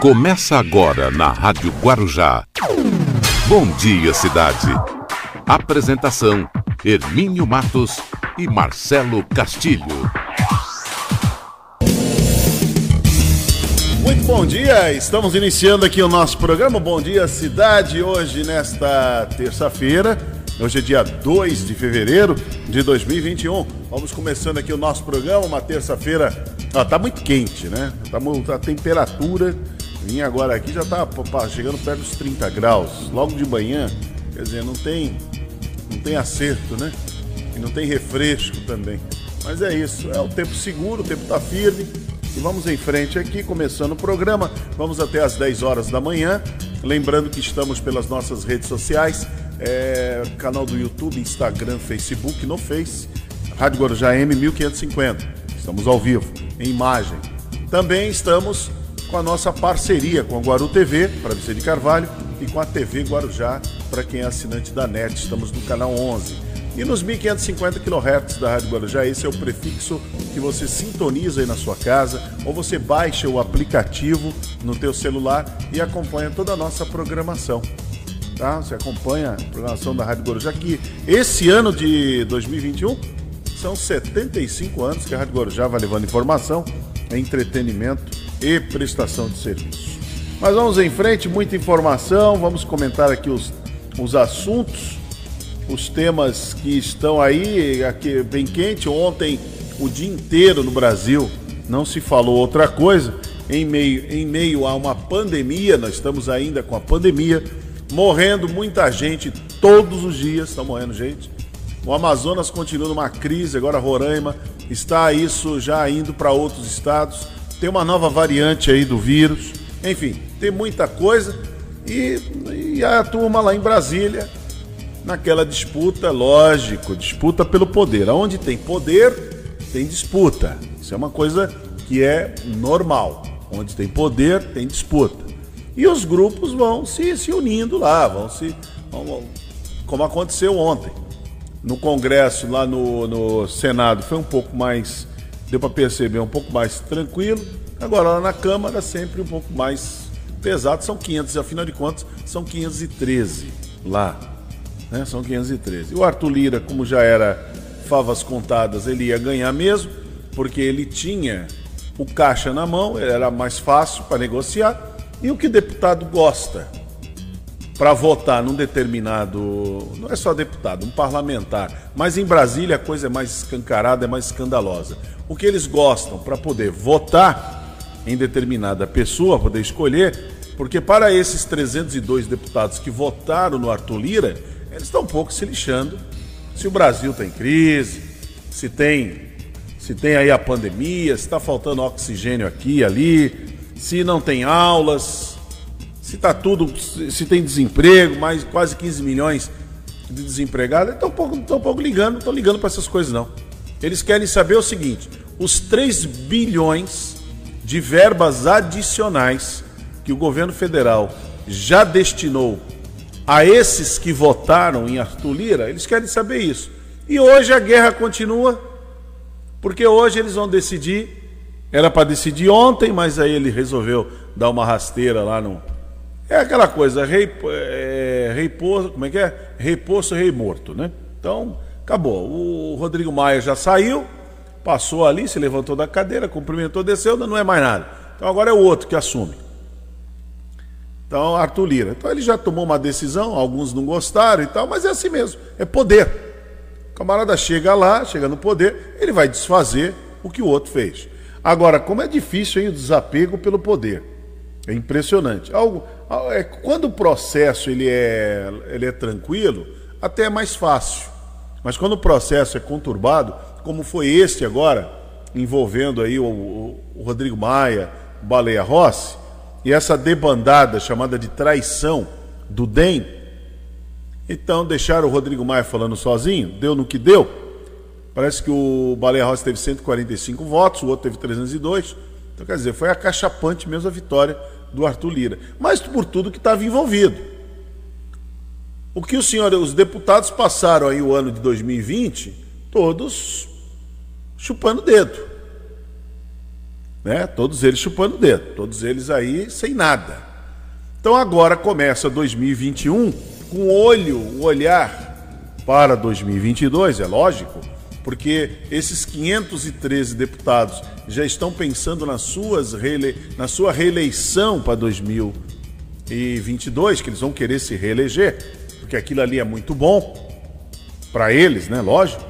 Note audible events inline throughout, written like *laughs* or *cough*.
Começa agora na Rádio Guarujá. Bom dia, cidade. Apresentação: Hermínio Matos e Marcelo Castilho. Muito bom dia, estamos iniciando aqui o nosso programa Bom Dia Cidade, hoje nesta terça-feira, hoje é dia 2 de fevereiro de 2021. Vamos começando aqui o nosso programa, uma terça-feira, ah, tá muito quente, né? Tá, a temperatura, vim agora aqui, já tá chegando perto dos 30 graus, logo de manhã, quer dizer, não tem, não tem acerto, né? E não tem refresco também. Mas é isso, é o tempo seguro, o tempo tá firme, e vamos em frente aqui, começando o programa. Vamos até às 10 horas da manhã. Lembrando que estamos pelas nossas redes sociais, é, canal do YouTube, Instagram, Facebook, no Face, Rádio Guarujá M 1550. Estamos ao vivo, em imagem. Também estamos com a nossa parceria com a Guaru TV, para Vicente Carvalho, e com a TV Guarujá, para quem é assinante da NET. Estamos no canal 11. E nos 1550 kHz da Rádio Guarujá, esse é o prefixo que você sintoniza aí na sua casa, ou você baixa o aplicativo no teu celular e acompanha toda a nossa programação. Tá? Você acompanha a programação da Rádio Guarujá, que esse ano de 2021 são 75 anos que a Rádio Guarujá vai levando informação, entretenimento e prestação de serviço. Mas vamos em frente, muita informação, vamos comentar aqui os, os assuntos os temas que estão aí, aqui bem quente. Ontem, o dia inteiro no Brasil, não se falou outra coisa. Em meio, em meio a uma pandemia, nós estamos ainda com a pandemia, morrendo muita gente todos os dias, está morrendo gente. O Amazonas continua numa crise, agora Roraima está isso já indo para outros estados. Tem uma nova variante aí do vírus. Enfim, tem muita coisa. E, e a turma lá em Brasília naquela disputa, lógico, disputa pelo poder. Onde tem poder, tem disputa. Isso é uma coisa que é normal. Onde tem poder, tem disputa. E os grupos vão se, se unindo lá, vão se. Vão, como aconteceu ontem. No Congresso, lá no, no Senado, foi um pouco mais. Deu para perceber, um pouco mais tranquilo. Agora, lá na Câmara, sempre um pouco mais pesado. São 500, afinal de contas, são 513 lá né? São 513. E o Arthur Lira, como já era favas contadas, ele ia ganhar mesmo, porque ele tinha o caixa na mão, era mais fácil para negociar. E o que deputado gosta para votar num determinado. Não é só deputado, um parlamentar. Mas em Brasília a coisa é mais escancarada, é mais escandalosa. O que eles gostam para poder votar em determinada pessoa, poder escolher, porque para esses 302 deputados que votaram no Arthur Lira, eles estão um pouco se lixando se o Brasil tem crise, se tem, se tem aí a pandemia, se está faltando oxigênio aqui e ali, se não tem aulas, se está tudo, se tem desemprego, mais quase 15 milhões de desempregados, estão pouco, um pouco ligando, estão ligando para essas coisas não. Eles querem saber o seguinte: os 3 bilhões de verbas adicionais que o governo federal já destinou a esses que votaram em Arthur Lira, eles querem saber isso. E hoje a guerra continua, porque hoje eles vão decidir. Era para decidir ontem, mas aí ele resolveu dar uma rasteira lá no. É aquela coisa, rei, é, rei poço, como é que é? Rei poço, rei morto, né? Então, acabou. O Rodrigo Maia já saiu, passou ali, se levantou da cadeira, cumprimentou, desceu, não é mais nada. Então agora é o outro que assume. Então, Arthur Lira. Então, ele já tomou uma decisão, alguns não gostaram e tal, mas é assim mesmo, é poder. O camarada chega lá, chega no poder, ele vai desfazer o que o outro fez. Agora, como é difícil hein, o desapego pelo poder. É impressionante. Algo, é, quando o processo ele é, ele é tranquilo, até é mais fácil. Mas quando o processo é conturbado, como foi este agora, envolvendo aí o, o, Rodrigo Maia, o Baleia Rossi, e essa debandada chamada de traição do DEM, então deixaram o Rodrigo Maia falando sozinho, deu no que deu. Parece que o Baleia Rossi teve 145 votos, o outro teve 302. Então, quer dizer, foi acachapante mesmo a vitória do Arthur Lira. Mas por tudo que estava envolvido. O que os senhores, os deputados passaram aí o ano de 2020, todos chupando dedo. Né? Todos eles chupando o dedo, todos eles aí sem nada. Então agora começa 2021 com olho, o olhar para 2022, é lógico, porque esses 513 deputados já estão pensando nas suas reele... na sua reeleição para 2022, que eles vão querer se reeleger, porque aquilo ali é muito bom para eles, né? Lógico.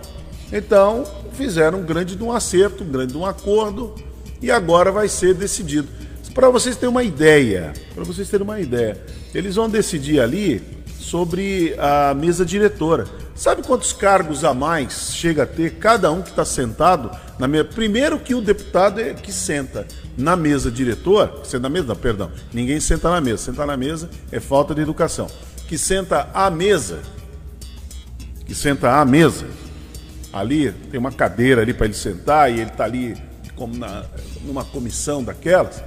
Então fizeram um grande de um acerto, um grande de um acordo e agora vai ser decidido. Para vocês terem uma ideia, para vocês terem uma ideia, eles vão decidir ali sobre a mesa diretora. Sabe quantos cargos a mais chega a ter cada um que está sentado na mesa? Primeiro que o deputado é que senta na mesa diretora, senta na mesa, não, perdão, ninguém senta na mesa. Sentar na mesa é falta de educação. Que senta à mesa, que senta à mesa, ali tem uma cadeira ali para ele sentar e ele está ali como na, numa comissão daquelas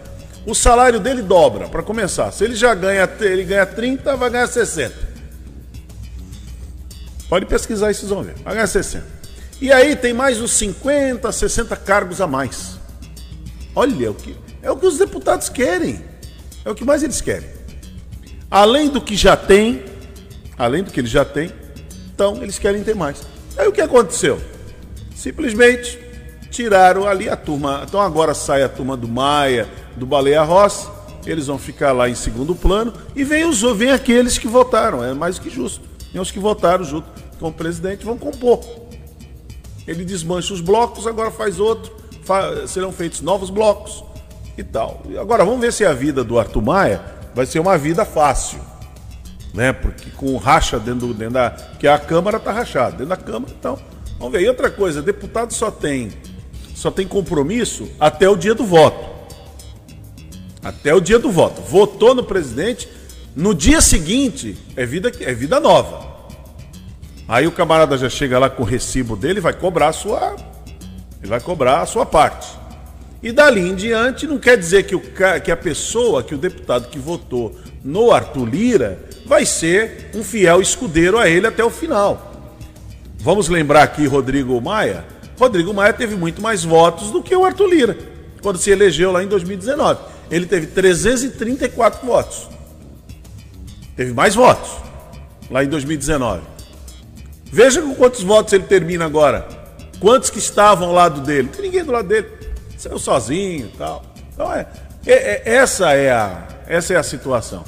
o salário dele dobra, para começar. Se ele já ganha, ele ganha 30, vai ganhar 60. Pode pesquisar isso, vocês vão ver. Vai ganhar 60. E aí tem mais uns 50, 60 cargos a mais. Olha, é o que, é o que os deputados querem. É o que mais eles querem. Além do que já tem, além do que eles já têm, então eles querem ter mais. Aí o que aconteceu? Simplesmente tiraram ali a turma. Então agora sai a turma do Maia, do Baleia Rossi, eles vão ficar lá em segundo plano e vem, os, vem aqueles que votaram, é mais que justo. Vem os que votaram junto com o presidente vão compor. Ele desmancha os blocos, agora faz outro, fa serão feitos novos blocos e tal. Agora vamos ver se a vida do Arthur Maia vai ser uma vida fácil. Né? Porque com racha dentro, dentro da. que a Câmara está rachada. Dentro da Câmara, então. Vamos ver. E outra coisa, deputado só tem só tem compromisso até o dia do voto. Até o dia do voto. Votou no presidente, no dia seguinte é vida, é vida nova. Aí o camarada já chega lá com o recibo dele, vai cobrar a sua, ele vai cobrar a sua parte. E dali em diante não quer dizer que, o, que a pessoa, que o deputado que votou no Arthur Lira, vai ser um fiel escudeiro a ele até o final. Vamos lembrar aqui Rodrigo Maia. Rodrigo Maia teve muito mais votos do que o Arthur Lira, quando se elegeu lá em 2019 ele teve 334 votos. Teve mais votos lá em 2019. Veja com quantos votos ele termina agora. Quantos que estavam ao lado dele? Tem ninguém do lado dele. Saiu sozinho e tal. Então é, é, é, essa, é a, essa é a situação.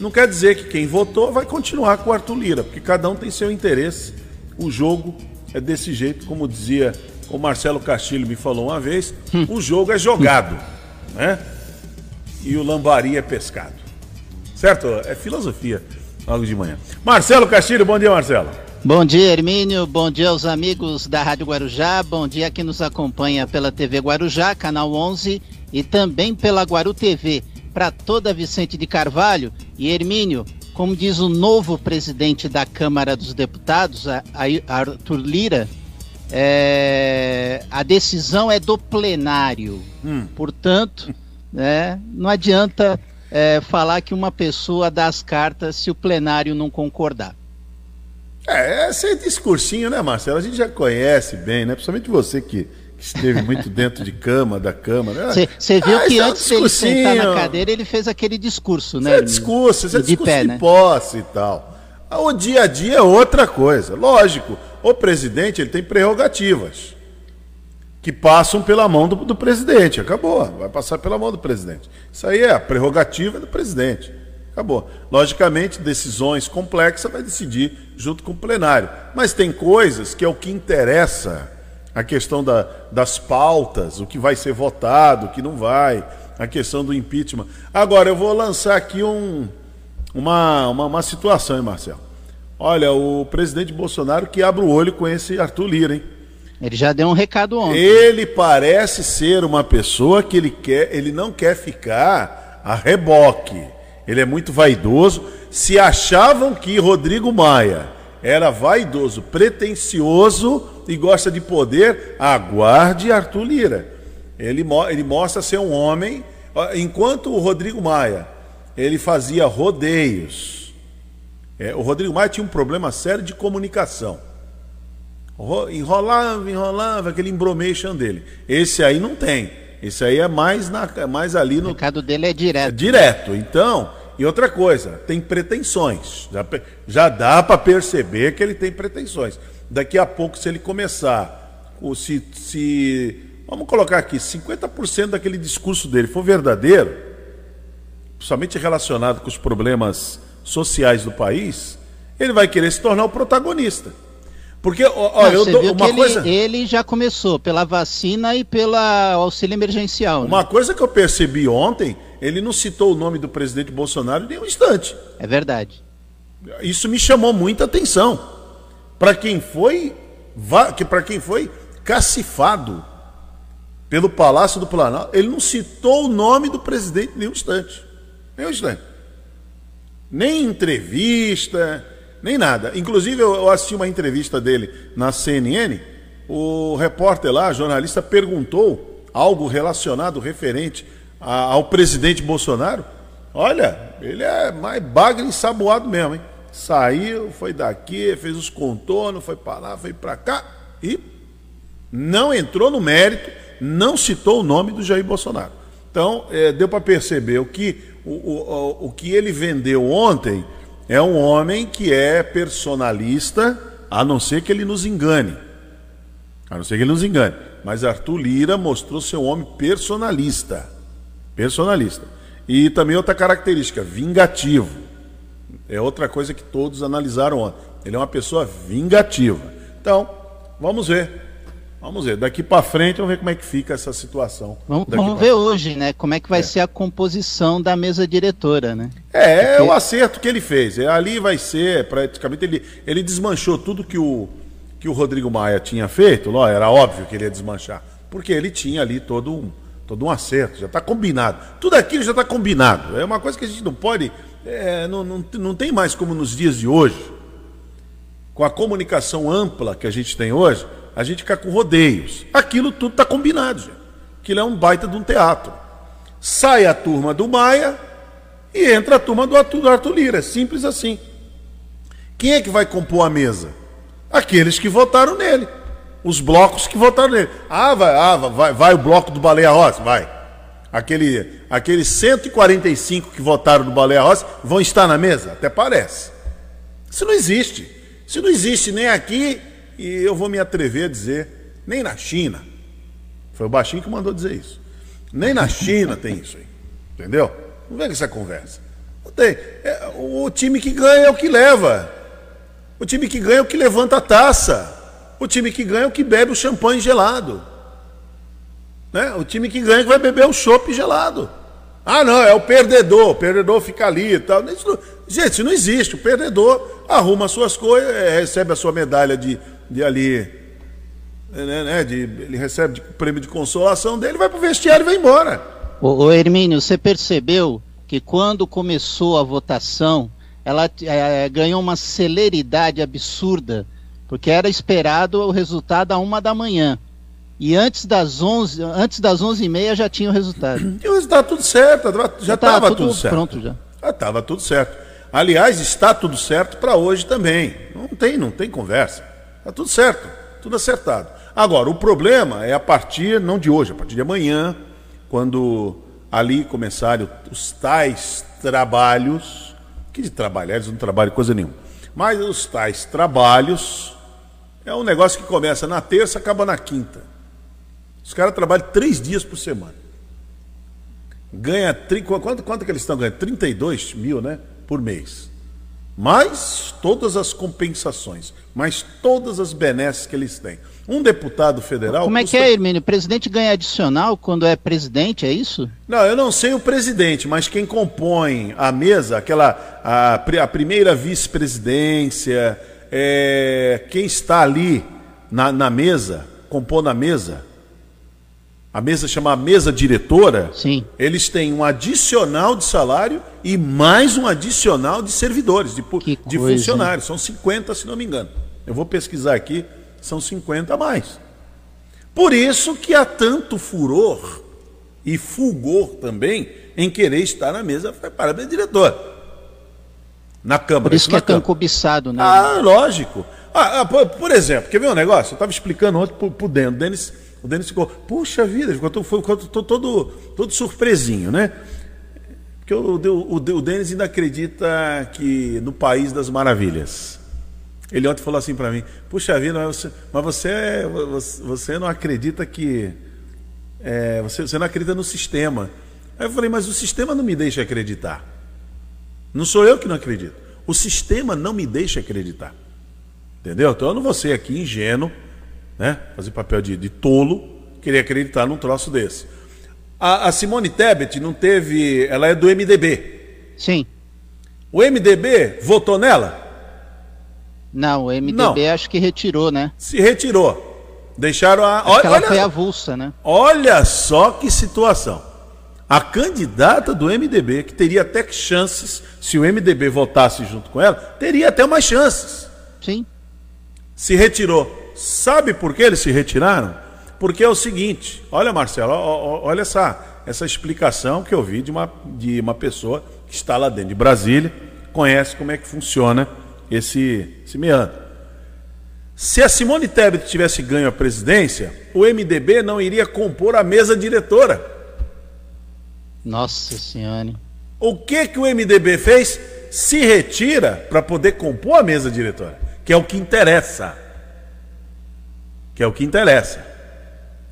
Não quer dizer que quem votou vai continuar com o Arthur Lira, porque cada um tem seu interesse. O jogo é desse jeito, como dizia o Marcelo Castilho me falou uma vez, o jogo é jogado. Né? e o lambari é pescado. Certo? É filosofia logo de manhã. Marcelo Castilho, bom dia, Marcelo. Bom dia, Hermínio. Bom dia aos amigos da Rádio Guarujá. Bom dia a quem nos acompanha pela TV Guarujá, canal 11 e também pela Guaru TV. Para toda Vicente de Carvalho e Hermínio, como diz o novo presidente da Câmara dos Deputados, Arthur Lira, é, a decisão é do plenário. Hum. Portanto, *laughs* né? Não adianta é, falar que uma pessoa dá as cartas se o plenário não concordar. É, esse discursinho, né, Marcelo? A gente já conhece bem, né? Principalmente você que esteve muito dentro de cama, da Câmara. Você viu ah, que é antes de ele sentar na cadeira, ele fez aquele discurso, né? Isso é discurso, isso é discurso de, pé, de né? posse e tal. O dia a dia é outra coisa. Lógico, o presidente ele tem prerrogativas que passam pela mão do, do, presidente. Acabou, vai passar pela mão do presidente. Isso aí é a prerrogativa do presidente. Acabou. Logicamente, decisões complexas vai decidir junto com o plenário. Mas tem coisas que é o que interessa. A questão da, das pautas, o que vai ser votado, o que não vai, a questão do impeachment. Agora, eu vou lançar aqui um, uma, uma, uma situação, hein, Marcelo? Olha, o presidente Bolsonaro que abre o olho com esse Arthur Lira, hein? Ele já deu um recado ontem. Ele parece ser uma pessoa que ele quer, ele não quer ficar a reboque. Ele é muito vaidoso. Se achavam que Rodrigo Maia era vaidoso, pretensioso e gosta de poder, aguarde Arthur Lira. Ele, ele mostra ser um homem. Enquanto o Rodrigo Maia ele fazia rodeios. É, o Rodrigo Maia tinha um problema sério de comunicação. Enrolava, enrolava, aquele embromation dele. Esse aí não tem. Isso aí é mais, na, mais ali no. O recado dele é direto. É direto. Então, e outra coisa, tem pretensões. Já, já dá para perceber que ele tem pretensões. Daqui a pouco, se ele começar, se, se vamos colocar aqui, 50% daquele discurso dele for verdadeiro, somente relacionado com os problemas sociais do país, ele vai querer se tornar o protagonista. Porque, olha, eu dou uma coisa. Ele, ele, já começou pela vacina e pelo auxílio emergencial. Né? Uma coisa que eu percebi ontem, ele não citou o nome do presidente Bolsonaro nem um instante. É verdade. Isso me chamou muita atenção. Para quem foi, para quem foi cacifado pelo Palácio do Planalto, ele não citou o nome do presidente nem um instante. Nem um instante. Nem entrevista, nem nada. Inclusive, eu assisti uma entrevista dele na CNN. O repórter lá, jornalista, perguntou algo relacionado, referente a, ao presidente Bolsonaro. Olha, ele é mais bagre ensaboado mesmo, hein? Saiu, foi daqui, fez os contornos, foi para lá, foi para cá e não entrou no mérito, não citou o nome do Jair Bolsonaro. Então, é, deu para perceber o que, o, o, o que ele vendeu ontem é um homem que é personalista, a não ser que ele nos engane. A não ser que ele nos engane. Mas Arthur Lira mostrou ser um homem personalista. Personalista. E também outra característica, vingativo. É outra coisa que todos analisaram ontem. Ele é uma pessoa vingativa. Então, vamos ver. Vamos ver, daqui para frente vamos ver como é que fica essa situação. Vamos, vamos ver hoje, né? Como é que vai é. ser a composição da mesa diretora, né? É, Porque... é o acerto que ele fez. É, ali vai ser, praticamente, ele, ele desmanchou tudo que o, que o Rodrigo Maia tinha feito. Lá, era óbvio que ele ia desmanchar. Porque ele tinha ali todo um, todo um acerto, já está combinado. Tudo aquilo já está combinado. É uma coisa que a gente não pode. É, não, não, não tem mais como nos dias de hoje, com a comunicação ampla que a gente tem hoje a gente fica com rodeios. Aquilo tudo está combinado, gente. Aquilo é um baita de um teatro. Sai a turma do Maia e entra a turma do Arthur, do Arthur Lira. Simples assim. Quem é que vai compor a mesa? Aqueles que votaram nele. Os blocos que votaram nele. Ah, vai, ah, vai, vai o bloco do Baleia Rossi? Vai. Aquele, aqueles 145 que votaram no Baleia Rossi vão estar na mesa? Até parece. Isso não existe. Isso não existe nem aqui e eu vou me atrever a dizer, nem na China. Foi o baixinho que mandou dizer isso. Nem na China tem isso aí. Entendeu? Não vem com essa conversa. Não tem. É, o time que ganha é o que leva. O time que ganha é o que levanta a taça. O time que ganha é o que bebe o champanhe gelado. Né? O time que ganha é que vai beber o chopp gelado. Ah, não, é o perdedor. O perdedor fica ali e tal. Não... Gente, isso não existe. O perdedor arruma suas coisas, é, recebe a sua medalha de de ali, né, né, de, ele recebe o prêmio de consolação dele, vai para o vestiário e vai embora. Ô, ô Hermínio, você percebeu que quando começou a votação, ela é, ganhou uma celeridade absurda, porque era esperado o resultado a uma da manhã. E antes das 11, antes das 11 e meia já tinha o resultado. *clears throat* E o resultado tudo certo, já estava tudo, tudo, certo. Pronto já. Já estava tudo certo. Aliás, está tudo certo para hoje também. Não tem, não tem conversa. Está tudo certo, tudo acertado. Agora, o problema é a partir, não de hoje, a partir de amanhã, quando ali começarem os tais trabalhos, que de trabalhar, eles não trabalham coisa nenhuma, mas os tais trabalhos é um negócio que começa na terça acaba na quinta. Os caras trabalham três dias por semana. Ganha, quanto, quanto que eles estão ganhando? 32 mil, né? Por mês mais todas as compensações, mais todas as benesses que eles têm. Um deputado federal. Como é custa... que é, Hermínio? O presidente ganha adicional quando é presidente, é isso? Não, eu não sei o presidente, mas quem compõe a mesa, aquela a, a primeira vice-presidência, é, quem está ali na, na mesa, compõe a mesa, a mesa chama mesa diretora, Sim. eles têm um adicional de salário e mais um adicional de servidores, de, de coisa, funcionários. São 50, se não me engano. Eu vou pesquisar aqui, são 50 a mais. Por isso que há tanto furor e fulgor também em querer estar na mesa para a diretor. Na Câmara. Por isso, que é tão cobiçado, né? Ah, lógico. Ah, ah por, por, exemplo, quer ver um negócio? Eu estava explicando ontem para o Denis. o Denis ficou, puxa vida, ficou, todo, ficou todo, todo surpresinho, né? Porque o, o, o Denis ainda acredita que no País das Maravilhas. Ele ontem falou assim para mim, puxa vida, mas você, mas você, você não acredita que. É, você, você não acredita no sistema. Aí eu falei, mas o sistema não me deixa acreditar. Não sou eu que não acredito. O sistema não me deixa acreditar. Entendeu? Então eu não vou ser aqui ingênuo, né? Fazer papel de, de tolo, querer acreditar num troço desse. A, a, Simone Tebet não teve. Ela é do MDB. Sim. O MDB votou nela? Não, o MDB não. acho que retirou, né? Se retirou. Deixaram a. Acho olha, ela foi avulsa, né? Olha só que situação. A candidata do MDB, que teria até chances, se o MDB votasse junto com ela, teria até mais chances. Sim. Se retirou. Sabe por que eles se retiraram? Porque é o seguinte: olha, Marcelo, olha essa, essa explicação que eu vi de uma, de uma pessoa que está lá dentro de Brasília, conhece como é que funciona esse, esse meandro. Se a Simone Tebet tivesse ganho a presidência, o MDB não iria compor a mesa diretora. Nossa Senhora. O que que o MDB fez? Se retira para poder compor a mesa diretora, que é o que interessa. Que é o que interessa.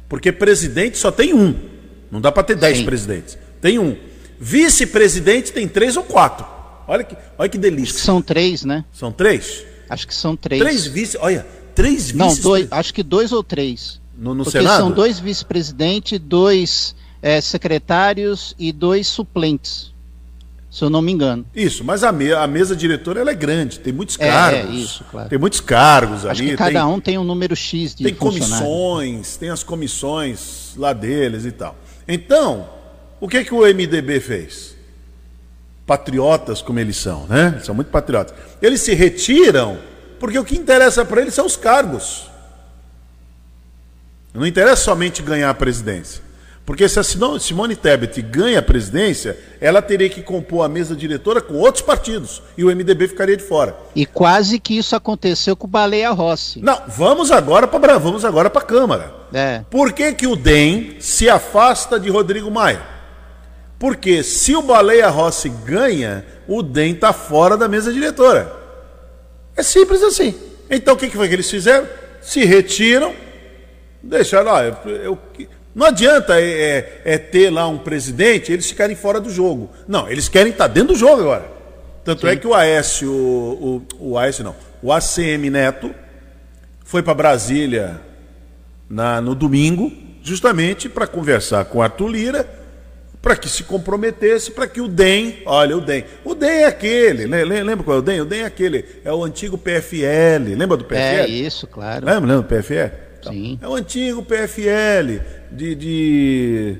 Porque presidente só tem um. Não dá para ter dez Sim. presidentes. Tem um. Vice-presidente tem três ou quatro. Olha que, olha que delícia. são três, né? São três? Acho que são três. Três vice, olha, três vice. Não, dois, acho que dois ou três. No, no Porque Senado? são dois vice-presidentes, dois é, secretários e dois suplentes, se eu não me engano. Isso, mas a, me, a mesa diretora ela é grande, tem muitos é, cargos. É, isso, claro. Tem muitos cargos Acho ali. Que cada tem, um tem um número X de Tem comissões, tem as comissões lá deles e tal. Então, o que, que o MDB fez? patriotas como eles são, né? Eles são muito patriotas. Eles se retiram porque o que interessa para eles são os cargos. Não interessa somente ganhar a presidência. Porque se a Simone Tebet ganha a presidência, ela teria que compor a mesa diretora com outros partidos e o MDB ficaria de fora. E quase que isso aconteceu com o Baleia Rossi. Não, vamos agora para vamos agora para a Câmara. É. Por que, que o DEM se afasta de Rodrigo Maia? Porque se o Baleia Rossi ganha, o DEM está fora da mesa diretora. É simples assim. Então o que, que foi que eles fizeram? Se retiram, deixaram, ó, eu, eu, não adianta é, é, é, ter lá um presidente eles ficarem fora do jogo. Não, eles querem estar tá dentro do jogo agora. Tanto é Sim. é que o Aécio, o, o, o Aécio não, o ACM Neto foi para Brasília na, no domingo, justamente para conversar com Arthur Lira para que se comprometesse, para que o DEM, olha, o DEM, o DEM é aquele, lembra qual é o DEM? O DEM é aquele, é o antigo PFL, lembra do PFL? É isso, claro. Lembra, lembra do PFL? Então, Sim. É o antigo PFL, de, de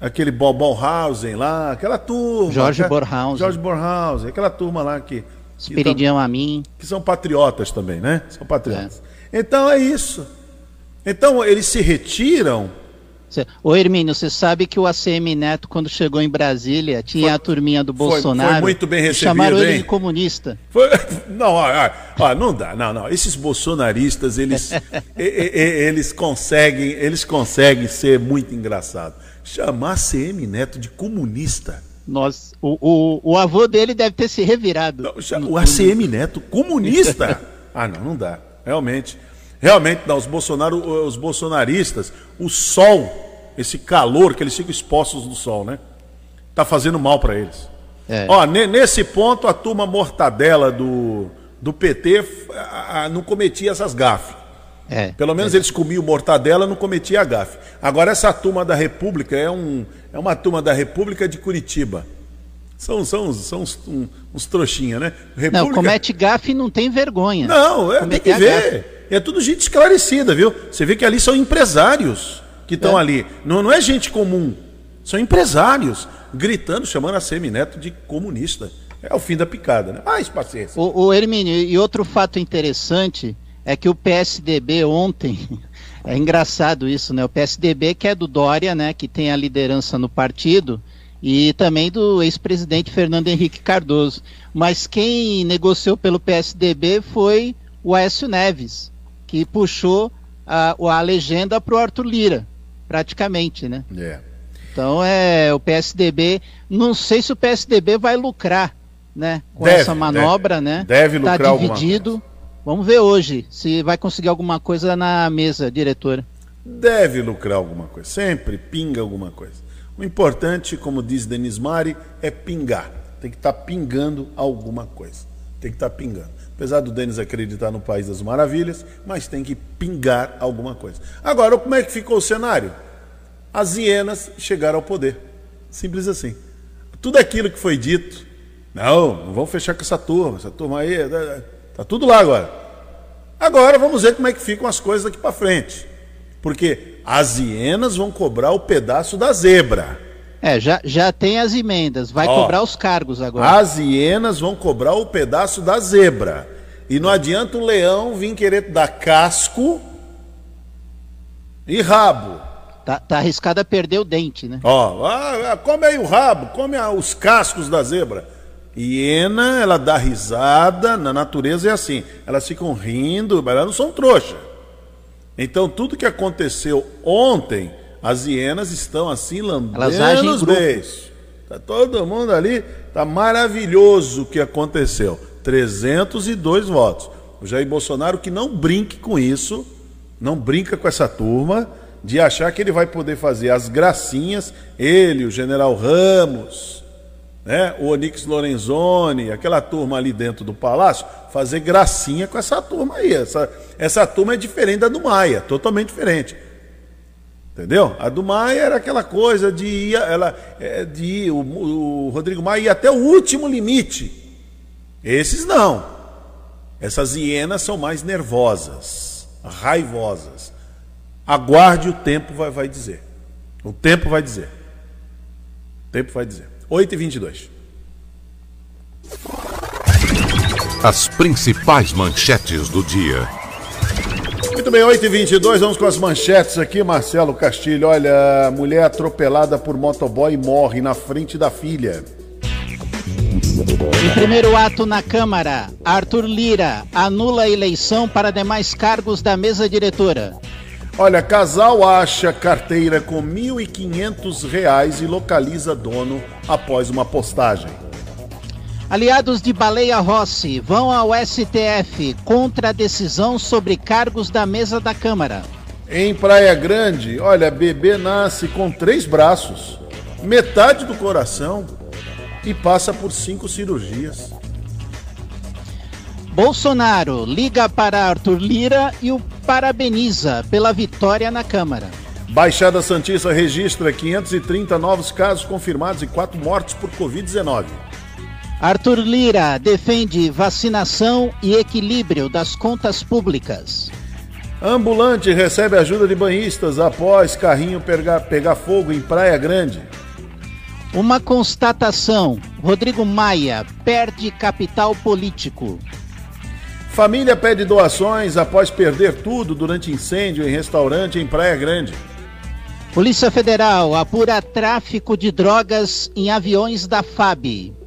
aquele Borhausen lá, aquela turma. Jorge Borhausen. Jorge Borhausen, aquela turma lá que... Espiridião a mim. Que são patriotas também, né? São patriotas. É. Então é isso. Então eles se retiram Ô Hermínio, você sabe que o ACM Neto, quando chegou em Brasília, tinha foi, a turminha do Bolsonaro. Foi, foi muito bem recebido. Chamaram ele de comunista. Foi, *laughs* não, ó, ó, não dá, não, não. Esses bolsonaristas, eles, *laughs* eles conseguem, eles conseguem ser muito engraçados. Chamar ACM Neto de comunista. Nossa, o, o, o avô dele deve ter se revirado. Não, o ACM Neto, comunista? *laughs* ah, não, não dá. Realmente. Realmente, não, os, Bolsonaro, os bolsonaristas, o sol, esse calor que eles ficam expostos no sol, né? Tá fazendo mal para eles. É. Ó, nesse ponto, a turma mortadela do, do PT a, a, não cometia essas gafes. É, Pelo menos é. eles comiam mortadela, não cometia a gafe. Agora, essa turma da República é, um, é uma turma da República de Curitiba. São, são, são uns, um, uns trouxinha, né? República... Não, comete gafe e não tem vergonha. Não, é, tem que ver. É tudo gente esclarecida, viu? Você vê que ali são empresários que estão é. ali. Não, não é gente comum. São empresários gritando, chamando a Semineto de comunista. É o fim da picada, né? Mais paciência. O, o Hermínio, e outro fato interessante é que o PSDB ontem, *laughs* é engraçado isso, né? O PSDB que é do Dória, né? Que tem a liderança no partido, e também do ex-presidente Fernando Henrique Cardoso. Mas quem negociou pelo PSDB foi o Aécio Neves, que puxou a, a legenda para o Arthur Lira, praticamente, né? É. Então é o PSDB. Não sei se o PSDB vai lucrar, né? Com Deve, essa manobra, deve. né? Deve lucrar Tá alguma dividido. Vamos ver hoje se vai conseguir alguma coisa na mesa, diretora. Deve lucrar alguma coisa. Sempre pinga alguma coisa. O importante, como diz Denis Mari, é pingar. Tem que estar pingando alguma coisa. Tem que estar pingando. Apesar do Denis acreditar no País das Maravilhas, mas tem que pingar alguma coisa. Agora, como é que ficou o cenário? As hienas chegaram ao poder. Simples assim. Tudo aquilo que foi dito, não, não vamos fechar com essa turma, essa turma aí, tá tudo lá agora. Agora vamos ver como é que ficam as coisas daqui para frente. Porque as hienas vão cobrar o pedaço da zebra. É, já, já tem as emendas, vai Ó, cobrar os cargos agora. As hienas vão cobrar o pedaço da zebra. E não adianta o leão vir querer dar casco e rabo. Tá, tá arriscado a perder o dente, né? Ó, ah, ah, come aí o rabo, come os cascos da zebra. Hiena, ela dá risada, na natureza é assim. Elas ficam rindo, mas elas não são trouxa. Então, tudo que aconteceu ontem, as hienas estão assim Elas agem lambendo em os beijos. Tá todo mundo ali, tá maravilhoso o que aconteceu. 302 votos. O Jair Bolsonaro que não brinque com isso, não brinca com essa turma de achar que ele vai poder fazer as gracinhas, ele, o General Ramos, né, o Onix Lorenzoni, aquela turma ali dentro do palácio, fazer gracinha com essa turma aí. Essa, essa turma é diferente da do Maia, totalmente diferente. Entendeu? A do Maia era aquela coisa de ir, ela, é, de ir, o, o Rodrigo Maia ia até o último limite. Esses não. Essas hienas são mais nervosas, raivosas. Aguarde o tempo vai, vai dizer. O tempo vai dizer. O tempo vai dizer. 8 e 22 As principais manchetes do dia. Muito bem, 8 e 22 vamos com as manchetes aqui, Marcelo Castilho. Olha, mulher atropelada por motoboy morre na frente da filha. Em primeiro ato na Câmara, Arthur Lira anula a eleição para demais cargos da mesa diretora. Olha, casal acha carteira com 1.500 reais e localiza dono após uma postagem. Aliados de Baleia Rossi vão ao STF contra a decisão sobre cargos da mesa da Câmara. Em Praia Grande, olha, bebê nasce com três braços, metade do coração e passa por cinco cirurgias. Bolsonaro liga para Arthur Lira e o parabeniza pela vitória na Câmara. Baixada Santista registra 530 novos casos confirmados e quatro mortes por Covid-19. Arthur Lira defende vacinação e equilíbrio das contas públicas. Ambulante recebe ajuda de banhistas após carrinho pegar, pegar fogo em Praia Grande. Uma constatação: Rodrigo Maia perde capital político. Família pede doações após perder tudo durante incêndio em restaurante em Praia Grande. Polícia Federal apura tráfico de drogas em aviões da FAB.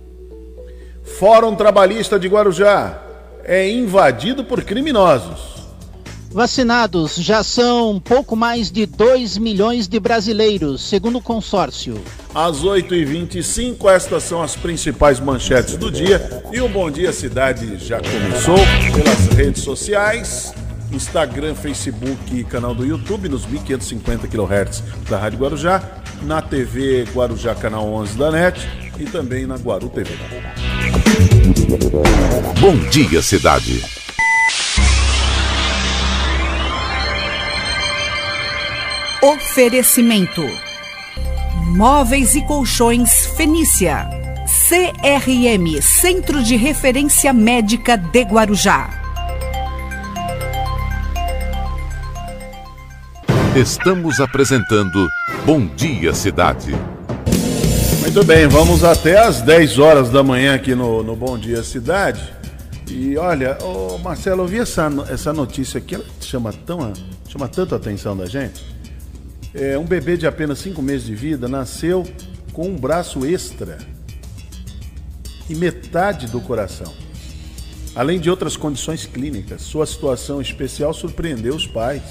Fórum Trabalhista de Guarujá é invadido por criminosos. Vacinados já são pouco mais de 2 milhões de brasileiros, segundo o consórcio. Às 8h25, estas são as principais manchetes do dia. E o Bom Dia Cidade já começou pelas redes sociais. Instagram, Facebook e canal do YouTube nos 1550 kHz da Rádio Guarujá, na TV Guarujá Canal 11 da NET e também na Guaru TV. Bom dia, cidade. Oferecimento: Móveis e Colchões Fenícia. CRM Centro de Referência Médica de Guarujá. Estamos apresentando Bom Dia, cidade. Muito bem, vamos até às 10 horas da manhã aqui no, no Bom Dia Cidade. E olha, ô Marcelo, eu vi essa, essa notícia aqui, ela chama, tão, chama tanto a atenção da gente. É, um bebê de apenas 5 meses de vida nasceu com um braço extra e metade do coração. Além de outras condições clínicas, sua situação especial surpreendeu os pais.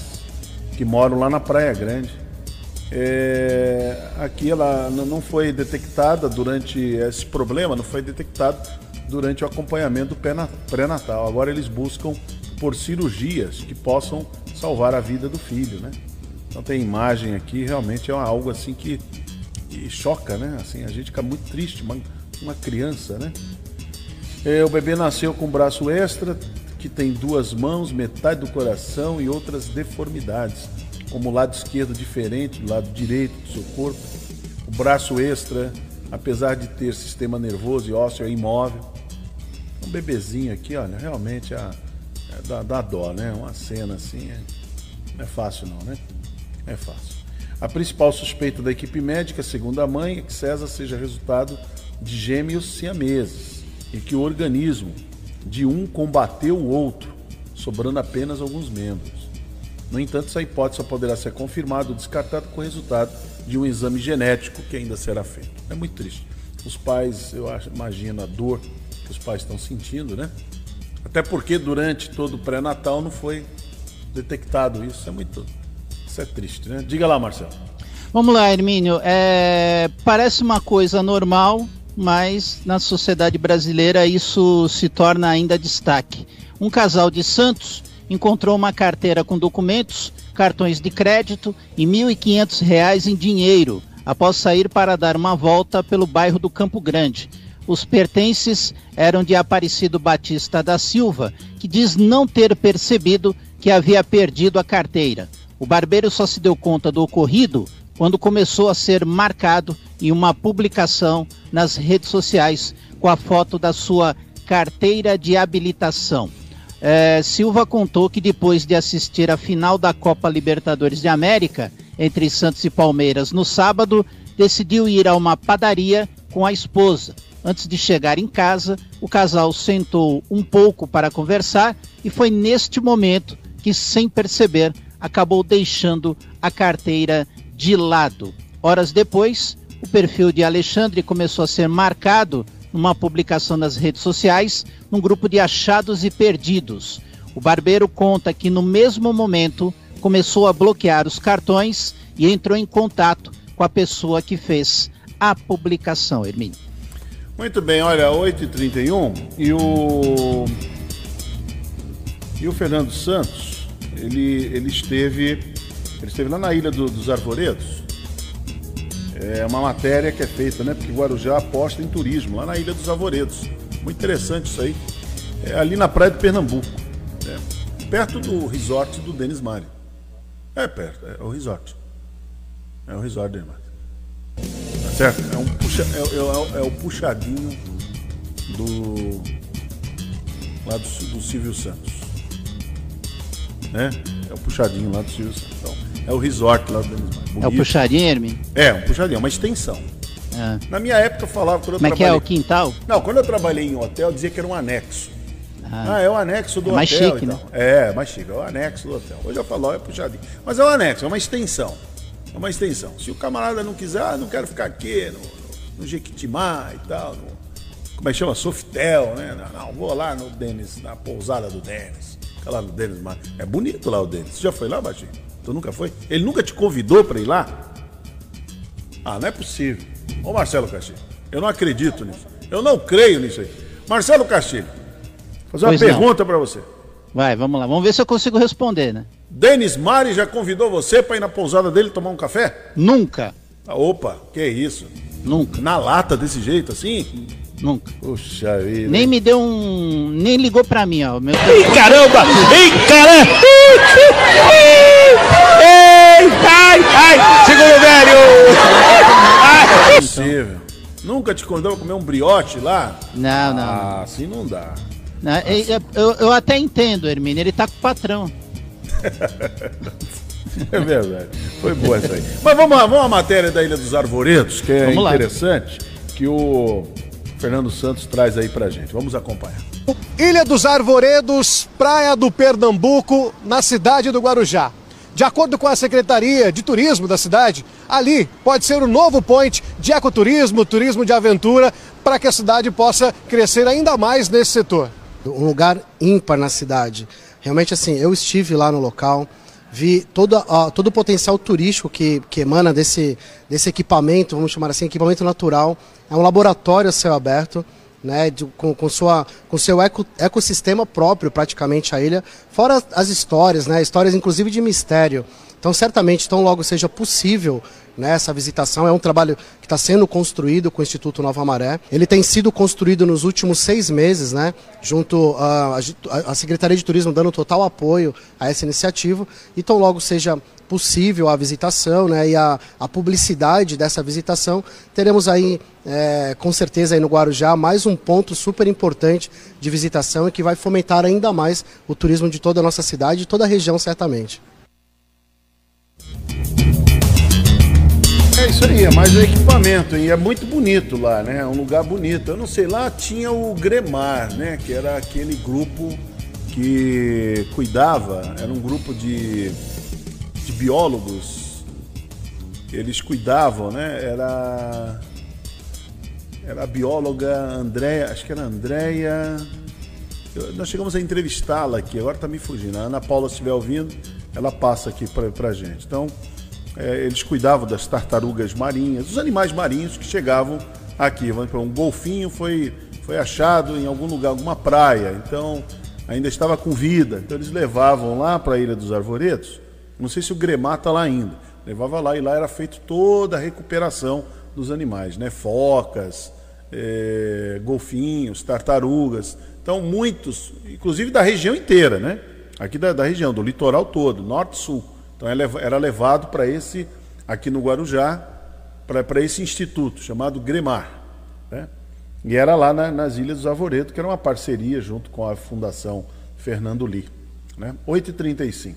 que moram lá na Praia Grande. É, aqui ela não foi detectada durante esse problema, não foi detectado durante o acompanhamento pré-natal. Agora eles buscam por cirurgias que possam salvar a vida do filho, né? Então tem imagem aqui, realmente é algo assim que, que choca, né? Assim, a gente fica muito triste, uma, uma criança, né? É, o bebê nasceu com braço extra, que tem duas mãos, metade do coração e outras deformidades, como o lado esquerdo diferente do lado direito do seu corpo. O braço extra, apesar de ter sistema nervoso e ósseo, é imóvel. Um bebezinho aqui, olha, realmente a, é, dá, dá dó, né? Uma cena assim, é, não é fácil não, né? É fácil. A principal suspeita da equipe médica, segundo a mãe, é que César seja resultado de gêmeos siameses e que o organismo de um combateu o outro, sobrando apenas alguns membros. No entanto, essa hipótese só poderá ser confirmada ou descartada com o resultado de um exame genético que ainda será feito. É muito triste. Os pais, eu imagino a dor que os pais estão sentindo, né? Até porque durante todo o pré-natal não foi detectado isso. É muito. Isso é triste, né? Diga lá, Marcelo. Vamos lá, Hermínio. É, parece uma coisa normal, mas na sociedade brasileira isso se torna ainda destaque. Um casal de Santos encontrou uma carteira com documentos, cartões de crédito e R$ 1.500 em dinheiro após sair para dar uma volta pelo bairro do Campo Grande. Os pertences eram de Aparecido Batista da Silva, que diz não ter percebido que havia perdido a carteira. O barbeiro só se deu conta do ocorrido quando começou a ser marcado em uma publicação nas redes sociais com a foto da sua carteira de habilitação. É, Silva contou que depois de assistir a final da Copa Libertadores de América entre Santos e Palmeiras no sábado, decidiu ir a uma padaria com a esposa. Antes de chegar em casa, o casal sentou um pouco para conversar e foi neste momento que, sem perceber, acabou deixando a carteira de lado. Horas depois, o perfil de Alexandre começou a ser marcado numa publicação nas redes sociais, num grupo de achados e perdidos. O barbeiro conta que no mesmo momento começou a bloquear os cartões e entrou em contato com a pessoa que fez a publicação, Hermínio. Muito bem, olha, 8h31 e o. E o Fernando Santos, ele, ele esteve ele esteve lá na Ilha do, dos Arvoredos. É uma matéria que é feita, né? Porque Guarujá aposta em turismo, lá na Ilha dos Arvoredos. Muito interessante isso aí. É ali na praia de Pernambuco. Né? Perto do resort do Denis Mari. É perto, é o resort. É o resort Denis Mari. Tá certo? É, um puxa, é, é, é o puxadinho do. lá do, do Silvio Santos. Né? É o puxadinho lá do Silvio Santos. Então, é o resort lá do Denis É o puxadinho, Hermin? É, um puxadinho, uma extensão. Ah. Na minha época eu falava quando eu Como é que é o quintal? Não, quando eu trabalhei em hotel, eu dizia que era um anexo. Ah, ah é o anexo do é mais hotel. Chique, né? É, mais chique, é o anexo do hotel. Hoje eu falo, é puxadinho. Mas é um anexo, é uma extensão. É uma extensão. Se o camarada não quiser, ah, não quero ficar aqui no, no Jequitimá e tal, no, como é que chama? Softel, né? Não, não, vou lá no Denis, na pousada do Denis. Fica lá no Denis, é bonito lá o Denis. Você já foi lá, Baixinho? Tu nunca foi? Ele nunca te convidou para ir lá? Ah, não é possível. Ô Marcelo Castilho, eu não acredito nisso. Eu não creio nisso aí. Marcelo Castilho, fazer uma pergunta para você. Vai, vamos lá. Vamos ver se eu consigo responder, né? Denis Mari já convidou você para ir na pousada dele tomar um café? Nunca. Ah, opa, que isso? Nunca. Na lata desse jeito assim? Nunca. Puxa vida. Nem me deu um. Nem ligou pra mim, ó. Meu Ih, caramba! Ih, caramba! *laughs* Ei, ai, ai! Segura o velho! Ai, é possível. Nunca te convidou a comer um brioche lá? Não, não. Ah, assim não dá. Não, eu, eu, eu, até entendo, Hermínio. Ele tá com o patrão. é verdade. Foi boa essa aí. Mas vamos lá, vamos à matéria da Ilha dos Arvoredos, que é vamos interessante. Lá. Que o Fernando Santos traz aí pra gente. Vamos acompanhar. Ilha dos Arvoredos, Praia do Pernambuco, na cidade do Guarujá. De acordo com a Secretaria de Turismo da cidade, ali pode ser o novo point de ecoturismo, turismo de aventura, para que a cidade possa crescer ainda mais nesse setor. Um lugar ímpar na cidade. Realmente, assim, eu estive lá no local, vi todo, uh, todo o potencial turístico que, que emana desse, desse equipamento, vamos chamar assim, equipamento natural. É um laboratório a céu aberto. Né, de, com, com, sua, com seu eco, ecossistema próprio, praticamente, a ilha, fora as histórias, né, histórias inclusive de mistério. Então, certamente, tão logo seja possível né, essa visitação, é um trabalho que está sendo construído com o Instituto Nova Maré. Ele tem sido construído nos últimos seis meses, né, junto à, Secretaria de Turismo dando total apoio a essa iniciativa. E tão logo seja possível a visitação né, e a, a publicidade dessa visitação, teremos aí, é, com certeza, aí no Guarujá, mais um ponto super importante de visitação e que vai fomentar ainda mais o turismo de toda a nossa cidade e toda a região, certamente. É isso aí, é mais um equipamento, e é muito bonito lá, né? É um lugar bonito. Eu não sei, lá tinha o Gremar, né? Que era aquele grupo que cuidava, era um grupo de, de biólogos. Eles cuidavam, né? Era. Era a bióloga Andréia, acho que era Andréia. Nós chegamos a entrevistá-la aqui, agora está me fugindo. A Ana Paula, se estiver ouvindo, ela passa aqui para a gente. Então, é, eles cuidavam das tartarugas marinhas, dos animais marinhos que chegavam aqui. Um golfinho foi, foi achado em algum lugar, alguma praia, então ainda estava com vida. Então eles levavam lá para a Ilha dos Arvoredos. Não sei se o Gremar está lá ainda. Levava lá e lá era feito toda a recuperação dos animais, né? Focas, é, golfinhos, tartarugas. Então muitos, inclusive da região inteira, né? Aqui da, da região, do litoral todo, norte e sul. Então era levado para esse, aqui no Guarujá, para esse instituto chamado Gremar. Né? E era lá na, nas Ilhas dos Arvoredos, que era uma parceria junto com a Fundação Fernando Lee. Né? 8h35.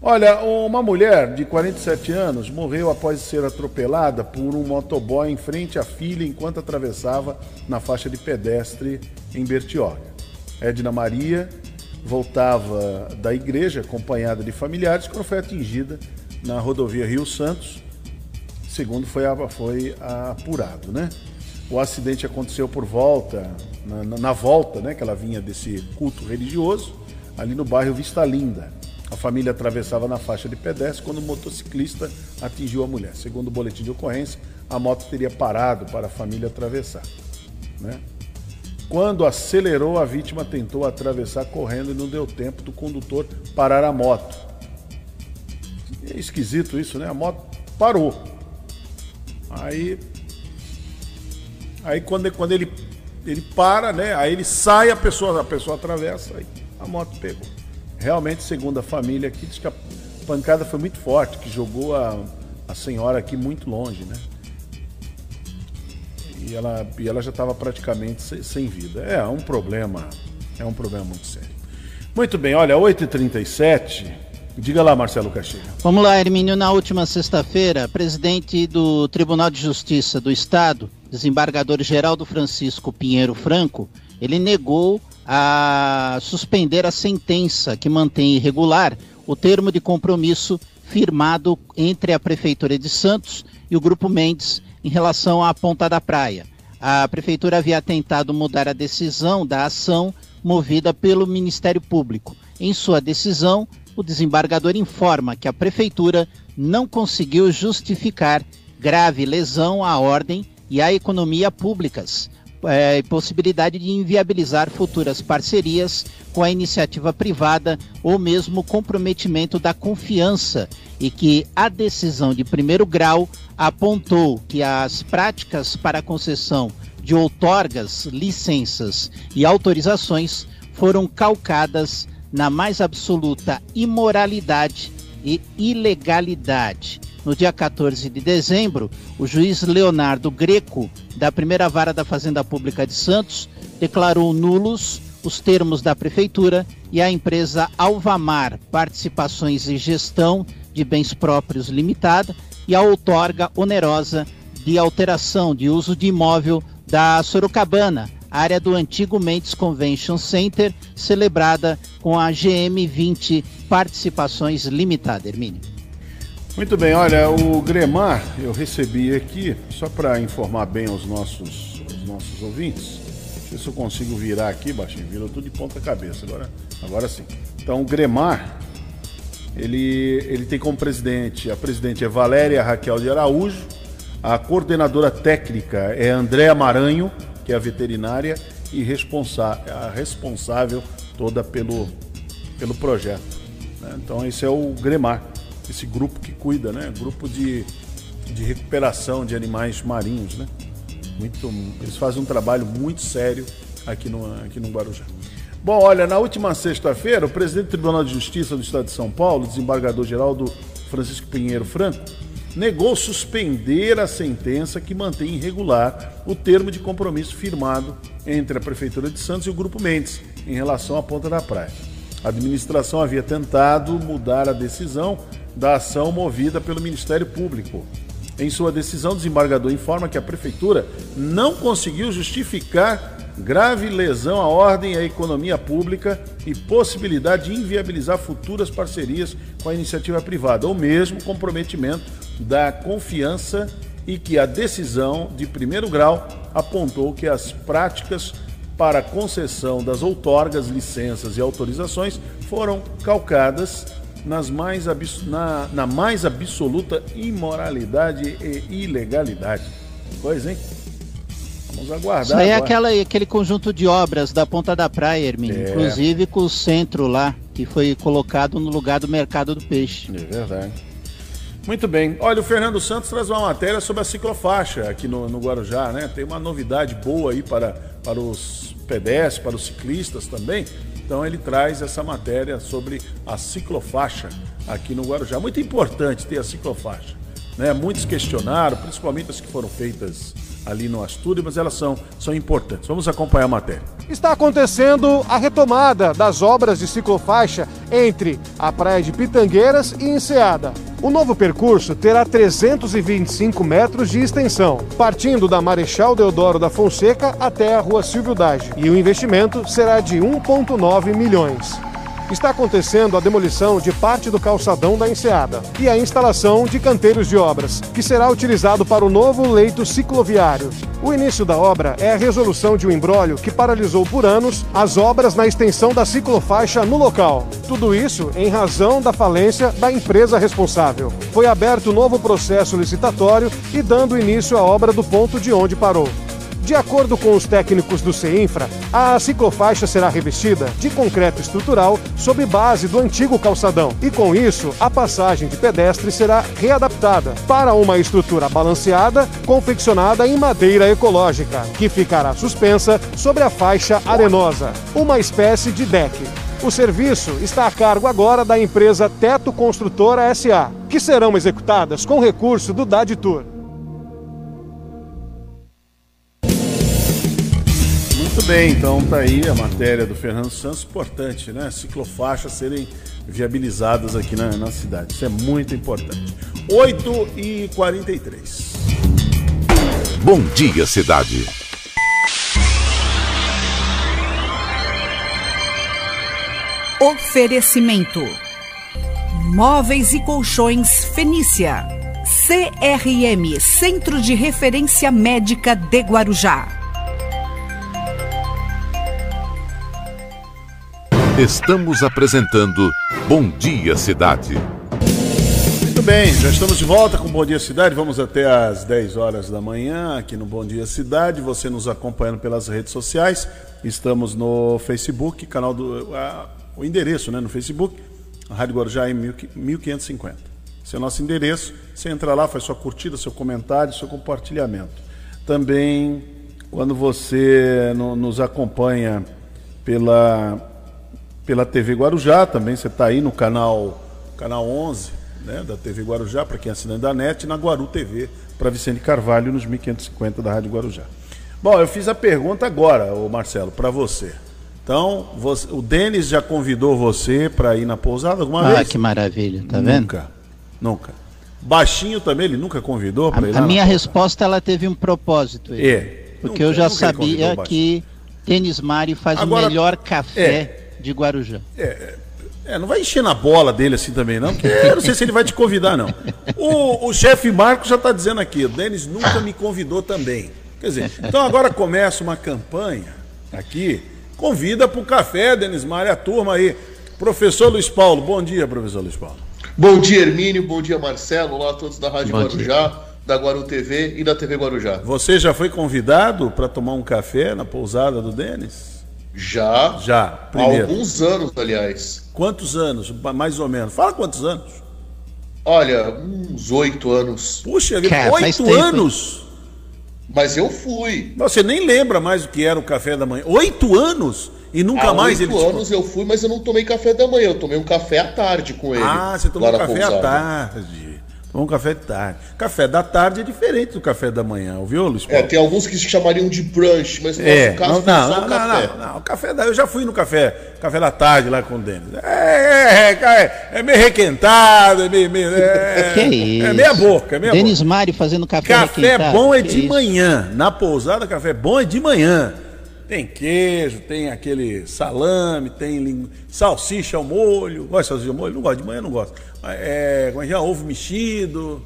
Olha, uma mulher de 47 anos morreu após ser atropelada por um motoboy em frente à filha enquanto atravessava na faixa de pedestre em Bertioga. Edna Maria voltava da igreja acompanhada de familiares quando foi atingida na rodovia Rio Santos, segundo foi, foi apurado, né? O acidente aconteceu por volta, na, na, volta, né, que ela vinha desse culto religioso, ali no bairro Vista Linda. A família atravessava na faixa de pedestre quando o motociclista atingiu a mulher. Segundo o boletim de ocorrência, a moto teria parado para a família atravessar. Né? Quando acelerou, a vítima tentou atravessar correndo e não deu tempo do condutor parar a moto. É esquisito isso, né? A moto parou. Aí, aí quando, quando ele, ele para, né? Aí ele sai, a pessoa, a pessoa atravessa, aí a moto pegou. Realmente, segundo a família aqui, diz que a pancada foi muito forte, que jogou a, a senhora aqui muito longe, né? e ela, e ela já estava praticamente sem, sem, vida. É um problema, é um problema muito sério. Muito bem, olha, 8h37. Diga lá, Marcelo Caixinha. Vamos lá, Hermínio. Na última sexta-feira, presidente do Tribunal de Justiça do Estado, desembargador Geraldo Francisco Pinheiro Franco, ele negou a suspender a sentença que mantém irregular o termo de compromisso firmado entre a Prefeitura de Santos e o Grupo Mendes em relação à Ponta da Praia. A prefeitura havia tentado mudar a decisão da ação movida pelo Ministério Público. Em sua decisão, o desembargador informa que a prefeitura não conseguiu justificar grave lesão à ordem e à economia públicas, é, possibilidade de inviabilizar futuras parcerias com a iniciativa privada ou mesmo comprometimento da confiança. E que a decisão de primeiro grau apontou que as práticas para concessão de outorgas, licenças e autorizações foram calcadas na mais absoluta imoralidade e ilegalidade no dia 14 de dezembro, o juiz Leonardo Greco, da primeira vara da Fazenda Pública de Santos, declarou nulos os termos da prefeitura e a empresa Alvamar Participações e Gestão de Bens Próprios Limitada e a outorga onerosa de alteração de uso de imóvel da Sorocabana, área do antigo Mendes Convention Center, celebrada com a GM20 Participações Limitada. Hermínio. Muito bem, olha, o Gremar eu recebi aqui, só para informar bem aos nossos, aos nossos ouvintes. Deixa eu ver se eu consigo virar aqui, baixinho. Virou tudo de ponta cabeça. Agora, agora sim. Então, o Gremar, Ele, ele tem como presidente, a presidente é Valéria Raquel de Araújo, a coordenadora técnica é Andréa Maranho, que é a veterinária, e responsa a responsável toda pelo, pelo projeto. Né? Então esse é o Gremar, esse grupo que cuida, né? Grupo de, de recuperação de animais marinhos, né? Muito, eles fazem um trabalho muito sério aqui no, aqui no Guarujá. Bom, olha, na última sexta-feira, o presidente do Tribunal de Justiça do Estado de São Paulo, desembargador-geral do Francisco Pinheiro Franco, negou suspender a sentença que mantém irregular o termo de compromisso firmado entre a Prefeitura de Santos e o Grupo Mendes em relação à Ponta da Praia. A administração havia tentado mudar a decisão da ação movida pelo Ministério Público. Em sua decisão, o desembargador informa que a Prefeitura não conseguiu justificar grave lesão à ordem e à economia pública e possibilidade de inviabilizar futuras parcerias com a iniciativa privada, ou mesmo comprometimento da confiança e que a decisão de primeiro grau apontou que as práticas para concessão das outorgas, licenças e autorizações foram calcadas nas mais na, na mais absoluta imoralidade e ilegalidade. Pois, hein? Vamos aguardar. Isso aí é aquela, aquele conjunto de obras da Ponta da Praia, Hermínio. É. Inclusive com o centro lá, que foi colocado no lugar do mercado do peixe. É verdade. Muito bem. Olha, o Fernando Santos traz uma matéria sobre a ciclofaixa aqui no, no Guarujá, né? Tem uma novidade boa aí para, para os pedestres, para os ciclistas também. Então ele traz essa matéria sobre a ciclofaixa aqui no Guarujá. Muito importante ter a ciclofaixa. Né? Muitos questionaram, principalmente as que foram feitas ali no Astúrio, mas elas são, são importantes. Vamos acompanhar a matéria. Está acontecendo a retomada das obras de ciclofaixa entre a Praia de Pitangueiras e Enseada. O novo percurso terá 325 metros de extensão, partindo da Marechal Deodoro da Fonseca até a Rua Silvio Dage, e o investimento será de 1,9 milhões está acontecendo a demolição de parte do calçadão da enseada e a instalação de canteiros de obras, que será utilizado para o novo leito cicloviário. O início da obra é a resolução de um embrólio que paralisou por anos as obras na extensão da ciclofaixa no local. Tudo isso em razão da falência da empresa responsável. Foi aberto novo processo licitatório e dando início à obra do ponto de onde parou. De acordo com os técnicos do CEINFRA, a ciclofaixa será revestida de concreto estrutural sob base do antigo calçadão e, com isso, a passagem de pedestre será readaptada para uma estrutura balanceada confeccionada em madeira ecológica, que ficará suspensa sobre a faixa arenosa, uma espécie de deck. O serviço está a cargo agora da empresa Teto Construtora SA, que serão executadas com recurso do DADTUR. Muito bem, então tá aí a matéria do Fernando Santos, importante, né? Ciclofaixas serem viabilizadas aqui na, na cidade. Isso é muito importante. 8 e 43 Bom dia, cidade. Oferecimento: Móveis e Colchões Fenícia. CRM Centro de Referência Médica de Guarujá. Estamos apresentando Bom Dia Cidade. Muito bem, já estamos de volta com Bom Dia Cidade. Vamos até às 10 horas da manhã aqui no Bom Dia Cidade. Você nos acompanhando pelas redes sociais. Estamos no Facebook, canal do. A, o endereço né, no Facebook, Rádio Guarujá em 1550. Esse é o nosso endereço. Você entra lá, faz sua curtida, seu comentário, seu compartilhamento. Também, quando você no, nos acompanha pela pela TV Guarujá, também você está aí no canal, canal 11 né, da TV Guarujá, para quem assina da NET, e na Guaru TV, para Vicente Carvalho, nos 1550 da Rádio Guarujá. Bom, eu fiz a pergunta agora, o Marcelo, para você. Então, você, o Denis já convidou você para ir na pousada alguma ah, vez? Ah, que maravilha, tá vendo? Nunca, nunca. Baixinho também, ele nunca convidou para ir lá? A minha resposta, ela teve um propósito. Ele. É. Porque nunca, eu já sabia que Denis Mari faz Agora, o melhor café é de Guarujá. É, é, não vai encher na bola dele assim também, não, porque eu não sei se ele vai te convidar, não. O, o chefe Marcos já está dizendo aqui, o Denis nunca me convidou também. Quer dizer, então agora começa uma campanha aqui, convida para o café, Denis Mário, a turma aí. Professor Luiz Paulo, bom dia, professor Luiz Paulo. Bom dia, Hermínio. Bom dia, Marcelo. Olá a todos da Rádio Bom Guarujá, da Guaru TV e da TV Guarujá. Você já foi convidado para tomar um café na pousada do Denis? Já. Já, Há primeiro. alguns anos, aliás. Quantos anos? Mais ou menos. Fala quantos anos. Olha, uns oito anos. Puxa, oito anos? Mas eu fui. Você nem lembra mais o que era o café da manhã. Oito anos? E nunca Há mais oito ele te anos eu fui, mas eu não tomei café da manhã. Eu tomei um café à tarde com ele. Ah, você tomou lá na café à tarde. Tomou um café de tarde. Café da tarde é diferente do café da manhã, ouviu, Luiz É, Paulo? tem alguns que se chamariam de brunch, mas no É, nosso caso não, não, só não, um não, café. não, não, o café da, eu já fui no café, café da tarde lá com o Denis. É, é, é, é meio requentado, é meio, meio é, *laughs* Que isso? é meia boca, é meia Denis boca. Mari fazendo café Café requentado. bom é Que de isso? manhã, na pousada café bom é de manhã. Tem queijo, tem aquele salame, tem lingu... salsicha ao molho. Gosta de salsicha ao molho? Não gosto, de manhã não gosto. É, como é que é? Ovo mexido.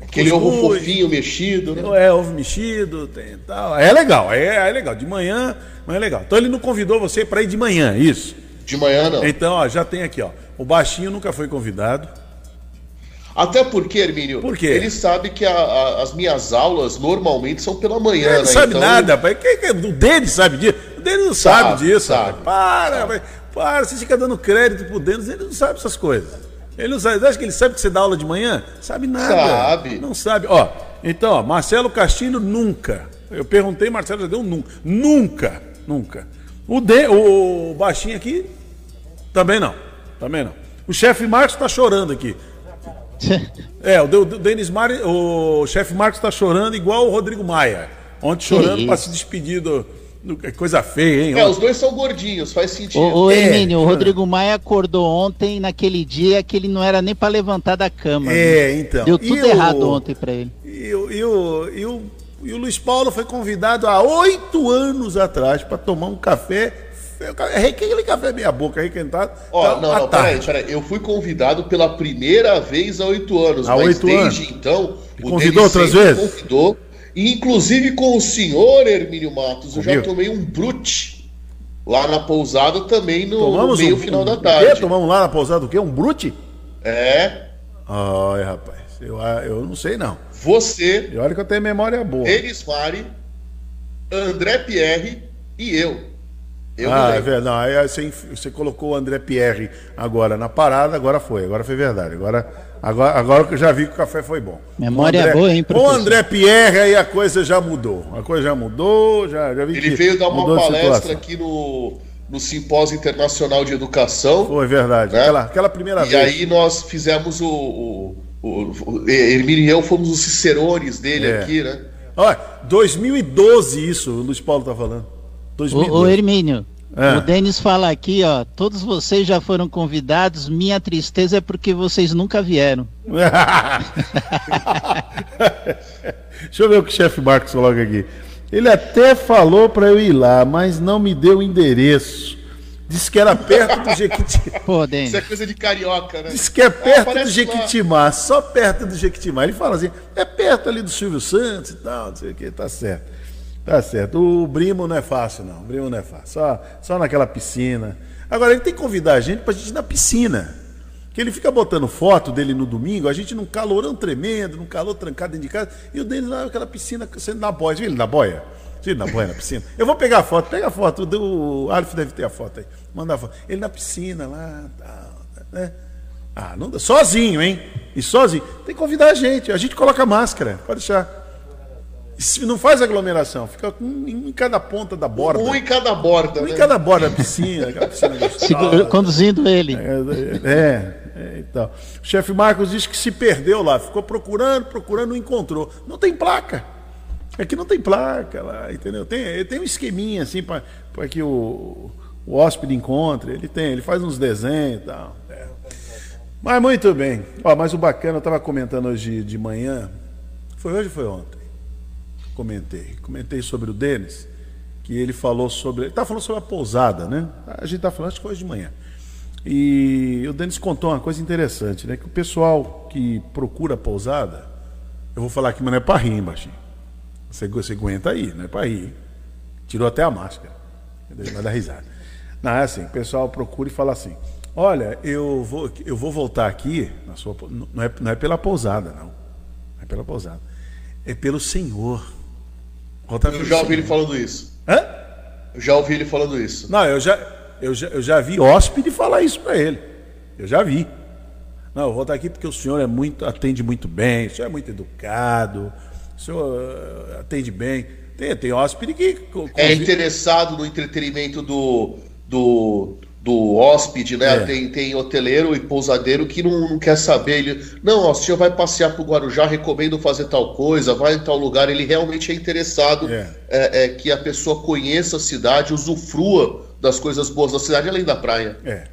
Aquele ovo fofinho, mexido, né? É, ovo mexido, tem tal. É legal, é, é legal. De manhã, mas é legal. Então ele não convidou você para ir de manhã, isso. De manhã não. Então, ó, já tem aqui, ó. O baixinho nunca foi convidado. Até porque, Hermínio, Por quê? ele sabe que a- a- as minhas aulas normalmente são pela manhã, Ele não né? sabe Então, nada, pai. Quem, quem, o Denis sabe disso. O Denis não sabe, Sabe, disso. sabe. Para, rapaz. para. Você fica dando crédito pro Denis, ele não sabe essas coisas. Ele não sabe. Você acha que ele sabe que você dá aula de manhã? Sabe nada. Sabe. Não sabe. Ó, então, ó, Marcelo Castilho nunca. Eu perguntei, Marcelo já deu nunca. Nunca, nunca. O, de, o baixinho aqui, também não. Também não. O chefe Marcos tá chorando aqui. *laughs* É, o, de- o Denis Mari, o chefe Marcos tá chorando igual o Rodrigo Maia. Ontem chorando para se despedir do, que Coisa feia, hein? É, os dois são gordinhos, faz sentido. Ô, ô É. Hermínio, o Rodrigo Maia acordou ontem, naquele dia, que ele não era nem pra levantar da cama. É, viu? então. Deu E tudo o- errado ontem pra ele. E, o- e o, e, o, e o Luiz Paulo foi convidado há oito anos atrás para tomar um café. É aquele café meia boca requentado. Ó, então, não, à não, peraí, tarde. peraí. Eu fui convidado pela primeira vez há oito anos, Há oito desde anos. então. E o convidou outras vezes? Convidou. E inclusive com o senhor Hermínio Matos, eu já Comigo? tomei um brute lá na pousada também no, no meio um, final um- da o quê? tarde. Tomamos lá na pousada o quê? Um brute? É, Ai, rapaz, eu, eu não sei não. você, E olha que eu tenho memória boa. Elis Mari, André Pierre e eu. Eu ah, é verdade. Aí você, você colocou o André Pierre agora na parada, agora foi, agora foi verdade. Agora, agora, agora que eu já vi que o café foi bom. Memória André- boa, hein, Com o professor? André Pierre aí a coisa já mudou. A coisa já mudou, já, já vi Ele que veio dar uma palestra situação. aqui no, no Simpósio Internacional de Educação. Foi verdade. Né? Aquela, aquela primeira E vez. aí nós fizemos o. o, o, o Hermínio e eu fomos os cicerones dele É. aqui, né? Olha, 2012 isso, o Luiz Paulo tá falando. Ô, 2012. ô Hermínio, É. o Denis fala aqui, ó, todos vocês já foram convidados, minha tristeza é porque vocês nunca vieram. *laughs* Deixa eu ver o que o chefe Marcos coloca aqui. Ele até falou para eu ir lá, mas não me deu o endereço. Disse que era perto do Jequitimá. *laughs* Pô, Denis. Isso é coisa de carioca, né? Disse que é perto do aparece Jequitimá, só perto do Jequitimá. Ele fala assim, é perto ali do Silvio Santos e tal, não sei o que, tá certo. Tá certo. O Brimo não é fácil, não. O Brimo não é fácil. Só, só naquela piscina. Agora, ele tem que convidar a gente pra gente ir na piscina. Que ele fica botando foto dele no domingo, a gente num calorão tremendo, num calor trancado dentro de casa, e o deles lá naquela piscina sendo na boia. Viu ele na boia? Viu ele na boia, na piscina? Eu vou pegar a foto, pega a foto, o Alf deve ter a foto aí. Manda a foto. Ele na piscina lá, né? Ah, não dá. Sozinho, hein? E sozinho. Tem que convidar a gente. A gente coloca máscara. Pode deixar. Não faz aglomeração. Fica um em cada ponta da borda. Um em cada borda, Um né? em cada borda da piscina. Aquela piscina gostosa. conduzindo ele. É, é, é, então. O chefe Marcos disse que se perdeu lá. Ficou procurando, procurando, não encontrou. Não tem placa. Aqui não tem placa lá, entendeu? Tem, tem um esqueminha assim para que o, o hóspede encontre. Ele tem, ele faz uns desenhos e tal. É. Mas muito bem. Ó, mas o bacana, eu estava comentando hoje de manhã. Foi hoje ou foi ontem? Comentei. Comentei sobre o Denis, que ele falou sobre. Ele estava falando sobre a pousada, né? A gente estava falando, acho que hoje de manhã. E o Denis contou uma coisa interessante, né? Que o pessoal que procura pousada, eu vou falar aqui, mas não é para rir, hein, baixinho. Você, você aguenta aí, não é para rir. Tirou até a máscara. Vai dar risada. Não, é assim, o pessoal procura e fala assim: Olha, eu vou, eu vou voltar aqui, na sua, não, é, não é pela pousada, não. Não é pela pousada. É pelo Senhor. Voltar eu já ouvi ele falando isso. Hã? Eu já ouvi ele falando isso. Não, eu já, eu já, eu já vi hóspede falar isso para ele. Eu já vi. Não, eu vou estar aqui porque o senhor é muito, atende muito bem, o senhor é muito educado, o senhor eh, atende bem. Tem, tem hóspede que. É interessado no entretenimento do, do, do hóspede, né? É. Tem, tem hoteleiro e pousadeiro que não, não quer saber. Ele, não, ó, o senhor vai passear para o Guarujá, recomendo fazer tal coisa, vai em tal lugar. Ele realmente é interessado é. É, é que a pessoa conheça a cidade, usufrua das coisas boas da cidade, além da praia. É.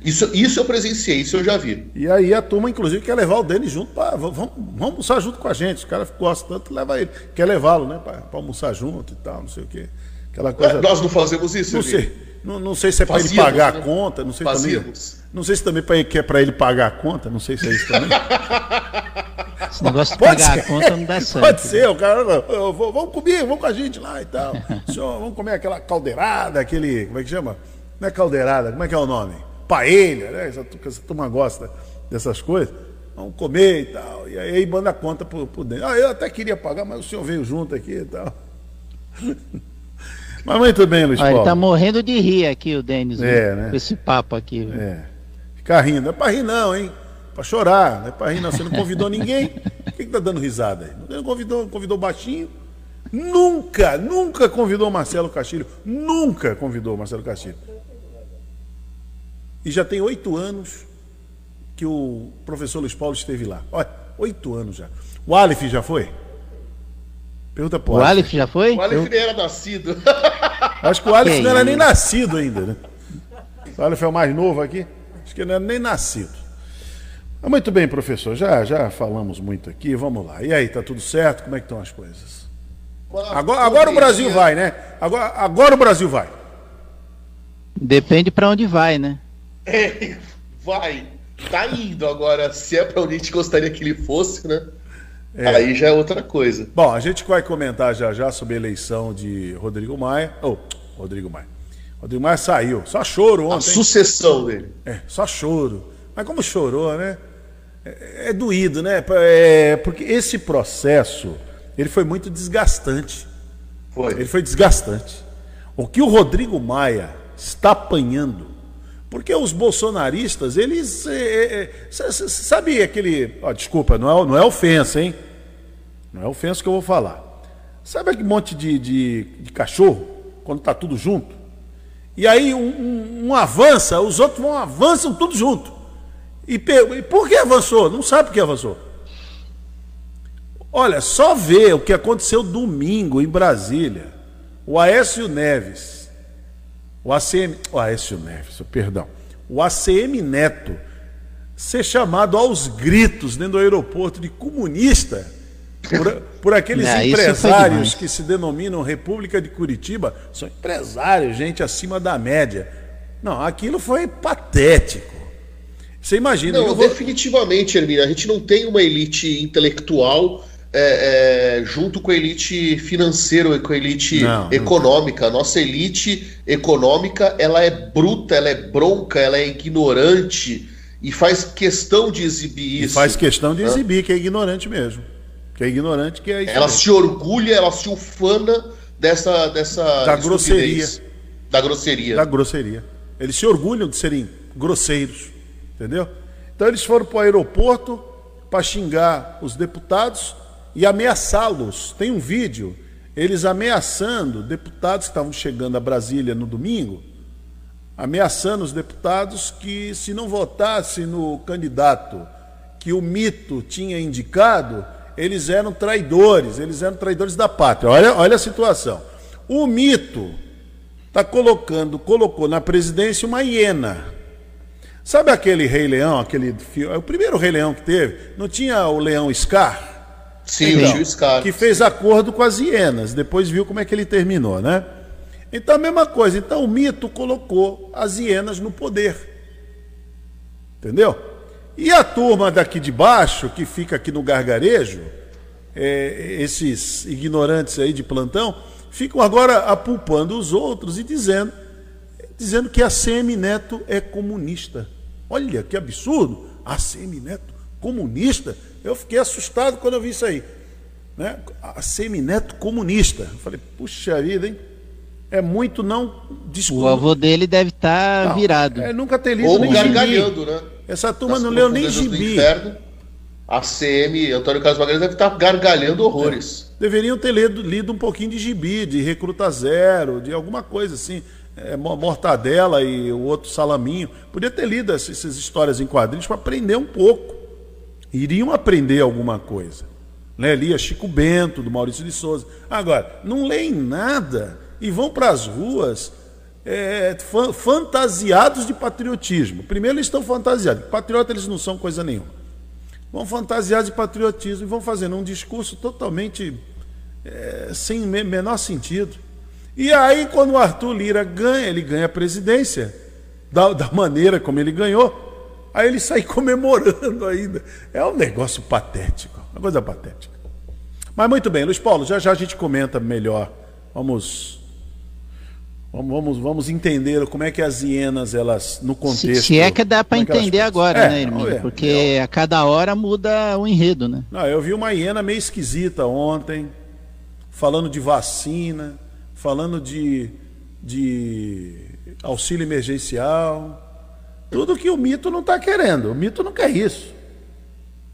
Isso, isso eu presenciei, isso eu já vi. E aí a turma, inclusive, quer levar o Denis junto para. Vamos, vamos almoçar junto com a gente. Os caras gostam tanto, leva ele. Quer levá-lo, né? Para almoçar junto e tal, não sei o quê. Aquela coisa. nós não fazemos isso, Não sei. Não, não sei se é para ele pagar né? a conta, não sei Fazíamos. também. Não sei se também pra, que é para ele pagar a conta, não sei se é isso também. *laughs* Esse negócio de Pode pagar ser. a conta não dá certo. Pode ser, o cara, eu vou, vamos comer, vamos com a gente lá e tal. *laughs* Senhor, vamos comer aquela caldeirada, aquele, como é que chama? Não é caldeirada, como é que é o nome? paella, né? Essa, essa turma gosta dessas coisas. Vamos comer e tal. E aí manda a conta por, por dentro. Ah, eu até queria pagar, mas o senhor veio junto aqui e tal. *laughs* Mas muito bem, Luiz Olha, Paulo. Ele tá morrendo de rir aqui, o Denis, é, né? com esse papo aqui. Viu? É. Ficar rindo. Não é pra rir, não, hein? Pra chorar, não é pra rir, não. Você não convidou ninguém. Por que, que tá dando risada aí? Não convidou, convidou baixinho. Nunca, nunca convidou Marcelo Castilho. Nunca convidou Marcelo Castilho. E já tem oito anos que o professor Luiz Paulo esteve lá. Olha, oito anos já. O Aleph já foi? Pergunta pro O Aleph já foi? O Aleph nem era nascido. *laughs* Acho que o Aleph não era nem nascido ainda, né? O Aleph é o mais novo aqui. Acho que não era nem nascido. Mas muito bem, professor. Já, já falamos muito aqui. Vamos lá. E aí, tá tudo certo? Como é que estão as coisas? Agora, agora o Brasil vai, né? Agora, agora o Brasil vai. Depende para onde vai, né? *laughs* É, vai. Tá indo agora. Se é pra onde a gente gostaria que ele fosse, né? É. Aí já é outra coisa. Bom, a gente vai comentar já já sobre a eleição de Rodrigo Maia. Oh, Rodrigo Maia. Rodrigo Maia saiu. Só choro ontem. A sucessão dele. É, só choro. Mas como chorou, né? É, é doído, né? É, porque esse processo, ele foi muito desgastante. Foi. Ele foi desgastante. O que o Rodrigo Maia está apanhando porque os bolsonaristas, eles. É, é, sabe aquele. Ó, desculpa, não é, não é ofensa, hein? Não é ofensa que eu vou falar. Sabe aquele monte de, de, de cachorro, quando está tudo junto? E aí um, um, um, avança, os outros vão avançam tudo junto. E, e por que avançou? Não sabe por que avançou. Olha, só ver o que aconteceu domingo em Brasília. O Aécio Neves o ACM, o Aécio Neves, perdão, o ACM Neto ser chamado aos gritos dentro do aeroporto de comunista por, por aqueles *laughs* é, empresários que se denominam República de Curitiba, são empresários, gente acima da média. Não, aquilo foi patético. Você imagina. Não, vou... definitivamente, Hermina, a gente não tem uma elite intelectual é, é, junto com a elite financeira, com a elite não, econômica. A nossa elite econômica ela é bruta, ela é bronca, ela é ignorante e faz questão de exibir isso. E faz questão de exibir que é ignorante mesmo. Que é ignorante que é isso. Ela se orgulha, ela se ufana dessa dessa da grosseria, da grosseria. Da grosseria. Eles se orgulham de serem grosseiros, entendeu? Então eles foram para o aeroporto para xingar os deputados e ameaçá-los. Tem um vídeo, eles ameaçando deputados que estavam chegando a Brasília no domingo, ameaçando os deputados que se não votasse no candidato que o mito tinha indicado, eles eram traidores, eles eram traidores da pátria. Olha, olha a situação. O mito está colocando, colocou na presidência uma hiena. Sabe aquele Rei Leão, aquele o primeiro Rei Leão que teve? Não tinha o Leão Scar? Sim, então, o Scar. Que fez acordo com as hienas, depois viu como é que ele terminou, né? Então a mesma coisa. Então o mito colocou as hienas no poder. Entendeu? E a turma daqui de baixo, que fica aqui no gargarejo, é, esses ignorantes aí de plantão, ficam agora apulpando os outros e dizendo dizendo que a CM Neto é comunista. Olha que absurdo! A CM Neto comunista? Eu fiquei assustado quando eu vi isso aí. Né? A CM Neto comunista. Eu falei, puxa vida, hein? É muito não desculpa. O avô dele deve estar tá virado. É, nunca ter lido Ou nem gargalhando, gibi. né? Essa turma não leu nem gibi. Inferno, a CM, Antônio Carlos Magalhães, deve estar gargalhando horrores. É. Deveriam ter lido, lido um pouquinho de gibi, de Recruta Zero, de alguma coisa assim. É, mortadela e o outro salaminho. Podia ter lido essas, essas histórias em quadrinhos para aprender um pouco. Iriam aprender alguma coisa. Né? Lia Chico Bento, do Maurício de Souza. Agora, não leem nada e vão para as ruas é, fantasiados de patriotismo. Primeiro, eles estão fantasiados. Patriota, eles não são coisa nenhuma. Vão fantasiados de patriotismo e vão fazendo um discurso totalmente é, sem menor sentido. E aí, quando o Arthur Lira ganha, ele ganha a presidência, da, da maneira como ele ganhou, aí ele sai *laughs* comemorando ainda. É um negócio patético, uma coisa patética. Mas muito bem, Luiz Paulo, já já a gente comenta melhor. Vamos Vamos, vamos, entender como é que as hienas, elas, no contexto. Se, se é que dá para é entender agora, é, né, Hermínio? É, Porque a cada hora muda o enredo, né? Não, eu vi uma hiena meio esquisita ontem, falando de vacina, falando de, de auxílio emergencial. Tudo que o mito não está querendo. O mito não quer isso.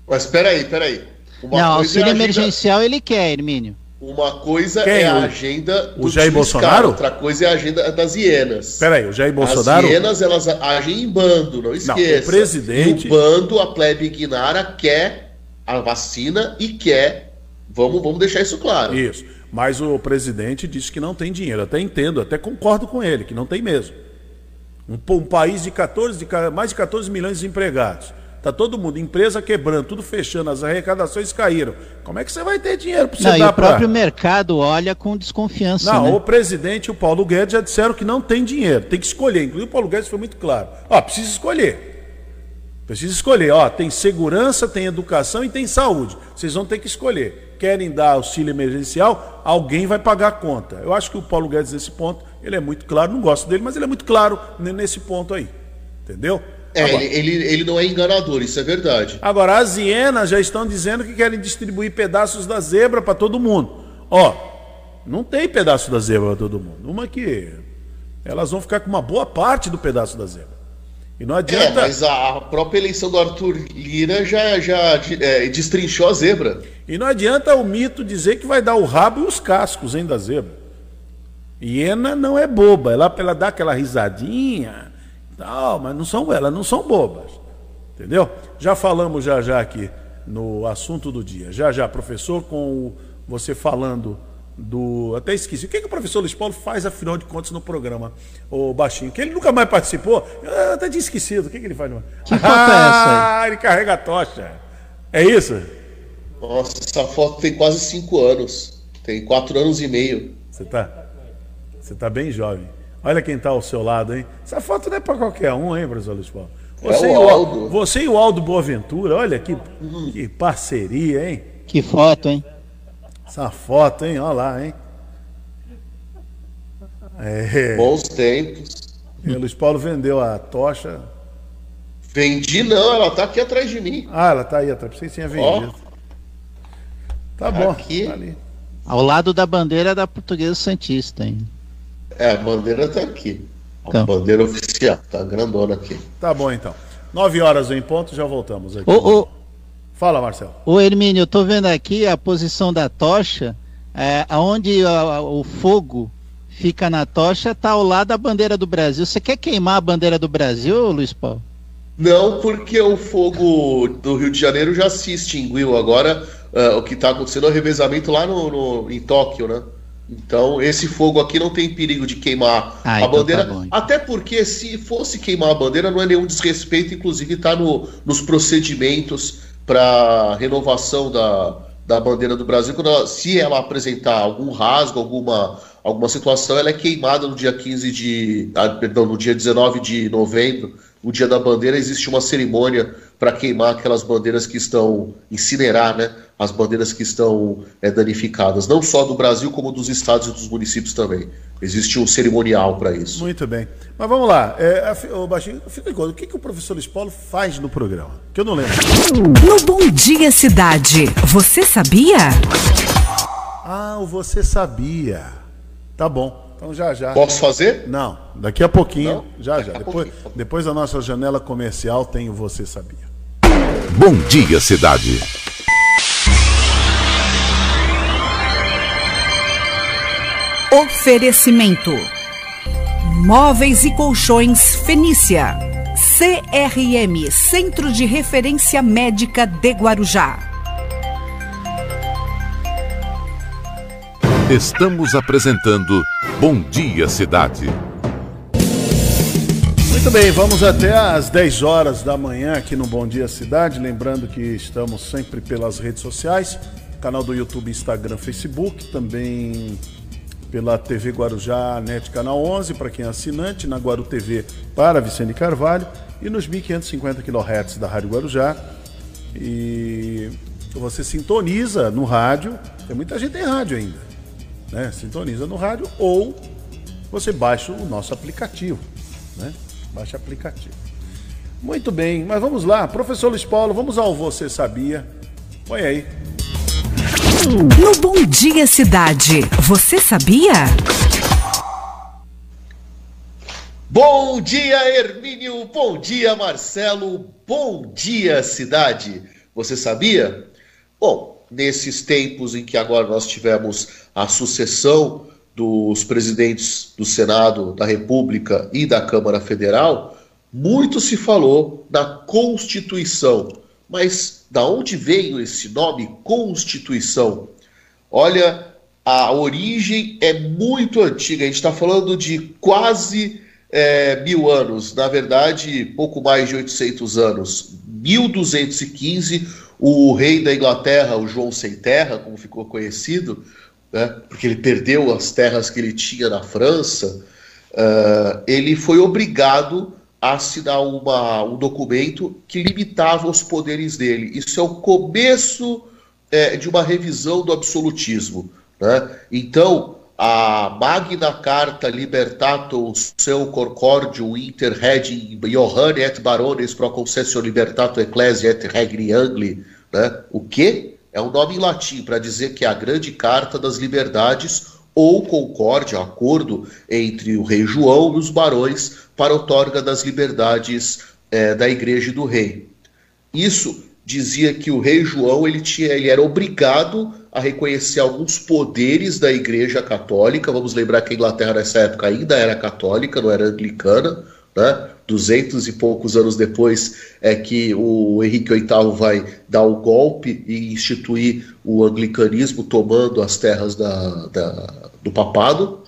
Mas espera aí, espera aí. Uma não, auxílio emergencial ele quer, Hermínio. Uma coisa Quem? é a agenda do o Jair Bolsonaro? outra coisa é a agenda das hienas. Peraí, o Jair Bolsonaro? As hienas, elas agem em bando, não esqueça. Não, o presidente... E o bando, a plebe ignara, quer a vacina e quer... Vamos, vamos deixar isso claro. Isso. Mas o presidente disse que não tem dinheiro. Até entendo, até concordo com ele, que não tem mesmo. Um, um país de 14, de mais de 14 milhões de empregados Tá todo mundo, empresa quebrando, tudo fechando, as arrecadações caíram. Como é que você vai ter dinheiro para você não, dar o próprio mercado olha com desconfiança. Não, né? o presidente e o Paulo Guedes já disseram que não tem dinheiro, tem que escolher. Inclusive o Paulo Guedes foi muito claro. Ó, precisa escolher. Precisa escolher, ó, tem segurança, tem educação e tem saúde. Vocês vão ter que escolher. Querem dar auxílio emergencial? Alguém vai pagar a conta. Eu acho que o Paulo Guedes nesse ponto, ele é muito claro, não gosto dele, mas ele é muito claro nesse ponto aí. Entendeu? É, Agora, ele, ele, ele, não é enganador, isso é verdade. Agora, as hienas já estão dizendo que querem distribuir pedaços da zebra para todo mundo. Ó, não tem pedaço da zebra para todo mundo. Uma que elas vão ficar com uma boa parte do pedaço da zebra. E não adianta. É, mas a própria eleição do Arthur Lira já, já é, destrinchou a zebra. E não adianta o mito dizer que vai dar o rabo e os cascos, hein, da zebra. Hiena não é boba, ela, ela dá aquela risadinha tal, mas não são elas não são bobas. Entendeu? Já falamos já já aqui no assunto do dia. Já já, professor, com o, você falando do. Até esqueci. O que, que o professor Luiz Paulo faz, afinal de contas, no programa, o Baixinho? Que ele nunca mais participou. Eu até tinha esquecido. O que, que ele faz? No... Que foto é essa? Ah, ele carrega a tocha. É isso? Nossa, essa foto tem quase cinco anos. Tem quatro anos e meio. Você tá, você tá bem jovem. Olha quem está ao seu lado, hein? Essa foto não é para qualquer um, hein, professor Luiz Paulo? Você, é o Aldo. você e o Aldo Boaventura, olha que, uhum. que parceria, hein? Que foto, hein? Essa foto, hein? Olha lá, hein? É. Bons tempos. E o Luiz Paulo vendeu a tocha. Vendi não, ela tá aqui atrás de mim. Ah, ela tá aí atrás. Você tinha vendido. Oh. Tá bom. Aqui. Tá Ao lado da bandeira da Portuguesa Santista, hein? É, a bandeira tá aqui. Então. A bandeira oficial, tá grandona aqui. Tá bom então. Nove horas em ponto, já voltamos aqui. Ô, ô, Fala, Marcelo. Ô, Hermínio, eu tô vendo aqui a posição da tocha, é, onde o fogo fica na tocha, tá ao lado da bandeira do Brasil. Você quer queimar a bandeira do Brasil, Luiz Paulo? Não, porque o fogo do Rio de Janeiro já se extinguiu. Agora, uh, o que está acontecendo é o revezamento lá no, no, em Tóquio, né? Então, esse fogo aqui não tem perigo de queimar ah, a então tá bandeira. Tá bom, então. Até porque, se fosse queimar a bandeira, não é nenhum desrespeito, inclusive está no, nos procedimentos para renovação da, da bandeira do Brasil. Quando ela, se ela apresentar algum rasgo, alguma, alguma situação, ela é queimada no dia 15 de. Ah, perdão, no dia 19 de novembro, o dia da bandeira, existe uma cerimônia para queimar aquelas bandeiras que estão incinerar, né? as bandeiras que estão é, danificadas, não só do Brasil, como dos estados e dos municípios também. Existe um cerimonial para isso. Muito bem. Mas vamos lá. É, o Baixinho, fica o que, que o professor Luiz Paulo faz no programa? Que eu não lembro. No Bom Dia Cidade, você sabia? Ah, o Você Sabia. Tá bom. Então já já. Posso fazer? Não, daqui a pouquinho. Não? Já já. Depois, depois da nossa janela comercial tem o Você Sabia. Bom dia, cidade. Oferecimento: Móveis e Colchões Fenícia. CRM Centro de Referência Médica de Guarujá. Estamos apresentando Bom Dia Cidade. Muito bem, vamos até às 10 horas da manhã aqui no Bom Dia Cidade. Lembrando que estamos sempre pelas redes sociais, canal do YouTube, Instagram, Facebook, também pela TV Guarujá Net Canal 11, para quem é assinante, na Guaru TV para Vicente Carvalho e nos 1550 kHz da Rádio Guarujá. E você sintoniza no rádio, tem muita gente em rádio ainda, né? Sintoniza no rádio ou você baixa o nosso aplicativo, né? Baixa aplicativo. Muito bem, mas vamos lá, professor Luiz Paulo, vamos ao Você Sabia. Põe aí. No Bom Dia Cidade, você sabia? Bom dia, Hermínio. Bom dia, Marcelo. Bom dia, cidade. Você sabia? Bom, nesses tempos em que agora nós tivemos a sucessão dos presidentes do Senado, da República e da Câmara Federal, muito se falou da Constituição. Mas da onde veio esse nome Constituição? Olha, a origem é muito antiga, a gente está falando de quase é, mil anos, na verdade, pouco mais de 800 anos. 1215, o rei da Inglaterra, o João Sem Terra, como ficou conhecido, né, porque ele perdeu as terras que ele tinha na França, uh, ele foi obrigado assinar uma, um documento que limitava os poderes dele. Isso é o começo é, de uma revisão do absolutismo. Né? Então, a Magna Carta Libertatum seu Concordium inter regim Johanne et Barones pro concessio libertato ecclesia et regni Angli, né? o que? É um nome em latim para dizer que é a grande carta das liberdades ou concórdia, acordo entre o rei João e os barões para outorga das liberdades é, da igreja e do rei. Isso dizia que o rei João ele, tinha, ele era obrigado a reconhecer alguns poderes da igreja católica. Vamos lembrar que a Inglaterra nessa época ainda era católica, não era anglicana. Né? Duzentos e poucos anos depois é que o Henrique VIII vai dar o golpe e instituir o anglicanismo, tomando as terras da, da, do papado.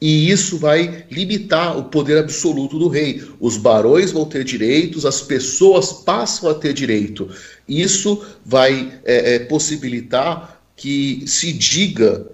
E isso vai limitar o poder absoluto do rei. Os barões vão ter direitos, as pessoas passam a ter direito. Isso vai é, é, possibilitar que se diga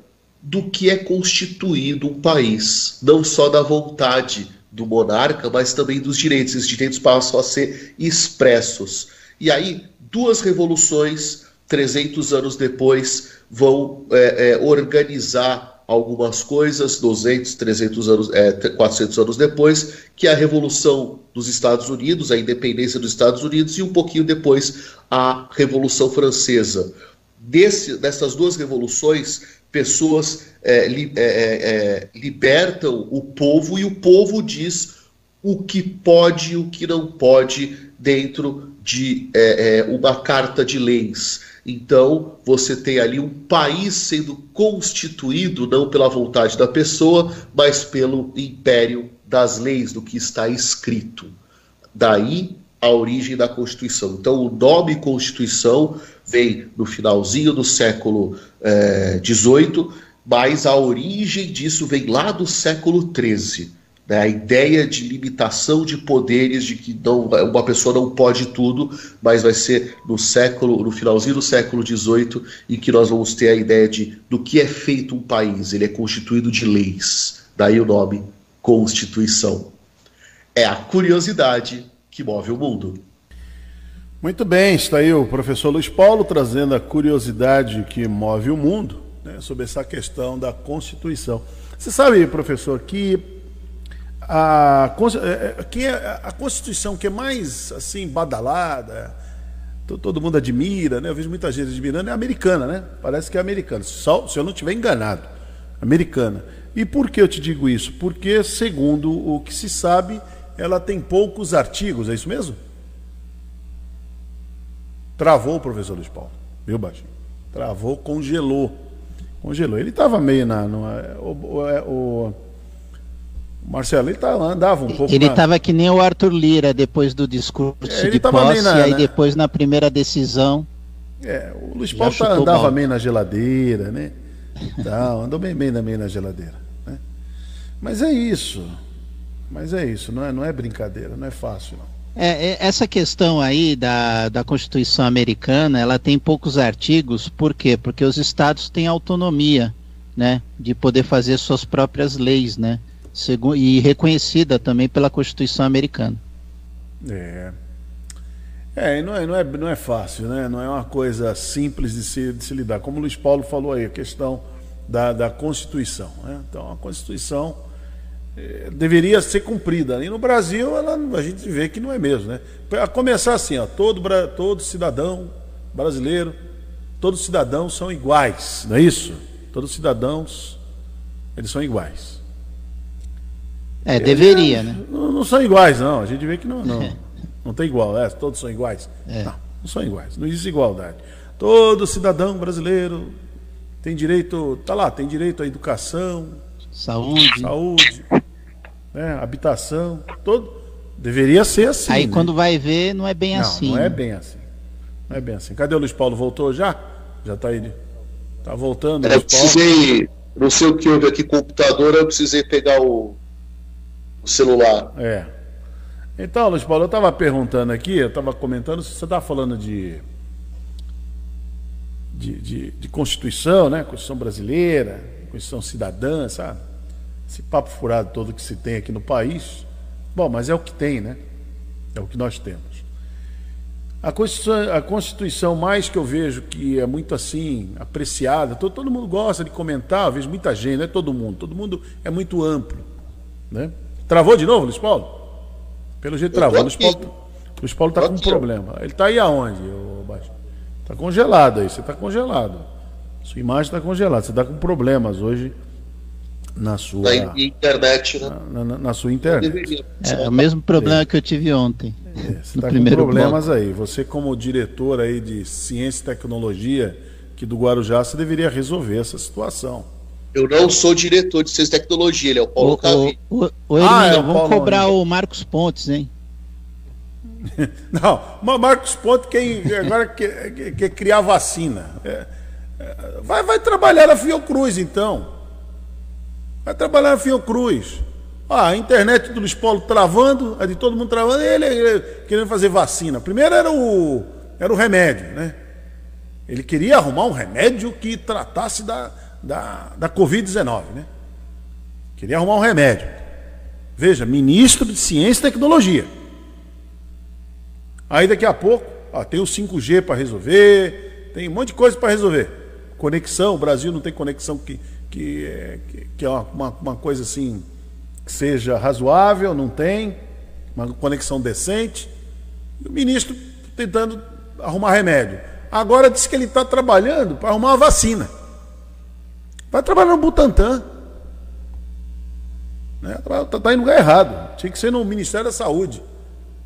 do que é constituído um país, não só da vontade do monarca, mas também dos direitos. Esses direitos passam a ser expressos. E aí, duas revoluções, 300 anos depois, vão é, é, organizar algumas coisas, 200, 300 anos, é, 400 anos depois, que é a Revolução dos Estados Unidos, a independência dos Estados Unidos, e um pouquinho depois a Revolução Francesa. Desse, dessas duas revoluções, pessoas é, li, é, é, é, libertam o povo e o povo diz o que pode e o que não pode dentro de é, uma carta de leis. Então, você tem ali um país sendo constituído não pela vontade da pessoa, mas pelo império das leis, do que está escrito. Daí a origem da Constituição. Então, o nome Constituição vem no finalzinho do século XVIII, é, mas a origem disso vem lá do século XIII. Né? A ideia de limitação de poderes, de que não, uma pessoa não pode tudo, mas vai ser no século, no finalzinho do século XVIII, em que nós vamos ter a ideia de do que é feito um país. Ele é constituído de leis. Daí o nome Constituição. É a curiosidade que move o mundo. Muito bem, está aí o professor Luiz Paulo trazendo a curiosidade que move o mundo né, sobre essa questão da Constituição. Você sabe, professor, que a, é, é, que é a Constituição que é mais assim badalada, todo mundo admira, né? Eu vejo muita gente admirando, é americana, né? Parece que é americana, só, se eu não estiver enganado, americana. E por que eu te digo isso? Porque, segundo o que se sabe, ela tem poucos artigos, é isso mesmo? Travou o professor Luiz Paulo, viu, Baixinho? Travou, congelou. Congelou. Ele estava meio na. No, o, o, o, Marcelo, ele tá, andava um pouco. Ele estava na... que nem o Arthur Lira depois do discurso é, de posse, na, e aí né? depois na primeira decisão. É, o Luiz Paulo tá, andava meio na geladeira, né? Tá, andou bem, bem meio na geladeira. Né? Mas é isso. Mas é isso, não é, não é brincadeira, não é fácil, não. É, é, essa questão aí da, da Constituição americana, ela tem poucos artigos, por quê? Porque os estados têm autonomia, né, de poder fazer suas próprias leis, né, e reconhecida também pela Constituição americana. É. É, não é, não é, não é fácil, né? Não é uma coisa simples de se, de se lidar. Como o Luiz Paulo falou aí, a questão da, da Constituição. Né? Então, a Constituição é, deveria ser cumprida. E no Brasil ela, a gente vê que não é mesmo. Né? A começar assim, ó, todo, todo cidadão brasileiro, todos cidadãos são iguais, não é isso? Todos os cidadãos, eles são iguais. É, deveria, é, né? Não, não, são iguais, não. A gente vê que não, não, não tem igual, é, todos são iguais. É. Não, não são iguais, não existe igualdade. Todo cidadão brasileiro tem direito, tá lá, tem direito à educação, saúde, saúde né, habitação, todo. Deveria ser assim. Aí né? quando vai ver, não é bem não, assim. Não é bem assim. Não é bem assim. Cadê o Luiz Paulo? Voltou já? Já está aí. Tá voltando. É, eu precisei. Não sei o que houve aqui computador, eu precisei pegar o, o celular. É. Então, Luiz Paulo, eu estava perguntando aqui, eu estava comentando você está falando de, de, de, de, Constituição, né? Constituição brasileira, Constituição cidadã, sabe? esse papo furado todo que se tem aqui no país. Bom, mas é o que tem, né? É o que nós temos. A Constituição, a Constituição mais que eu vejo que é muito assim, apreciada, todo, todo mundo gosta de comentar, eu vejo muita gente, não é todo mundo, todo mundo é muito amplo. Né? Travou de novo, Luiz Paulo? Pelo jeito travou. Luiz Paulo, Luiz Paulo está com um problema. Ele está aí aonde, Está congelado aí, você está congelado. Sua imagem está congelada, você está com problemas hoje na sua na internet, né? Na, na, na sua internet. É, é, o mesmo problema é. que eu tive ontem. É, você está com problemas bloco. aí. Você como diretor aí de ciência e tecnologia que do Guarujá, você deveria resolver essa situação. Eu não sou diretor de ciência e tecnologia, ele é o Paulo Cavi. O, o, o, ah, é, vamos cobrar o Marcos Pontes, hein? *laughs* não, Marcos Pontes quem agora quer, quer, quer criar vacina. É, é, vai, vai trabalhar na Fiocruz então. Vai trabalhar na Fiocruz. Ah, a internet do Luiz Paulo travando, a de todo mundo travando, e ele, ele, querendo fazer vacina. Primeiro era o, era o remédio, né? Ele queria arrumar um remédio que tratasse da, da, da Covid-19, né? Queria arrumar um remédio. Veja, ministro de Ciência e Tecnologia. Aí daqui a pouco, ó, tem o 5G para resolver, tem um monte de coisa para resolver. Conexão, o Brasil não tem conexão que, que, é, que, que é uma, uma coisa assim que seja razoável, não tem, uma conexão decente. E o ministro tentando arrumar remédio. Agora diz que ele está trabalhando para arrumar uma vacina. Vai trabalhar no Butantan. Está né? Tá, tá em lugar errado. Tinha que ser no Ministério da Saúde.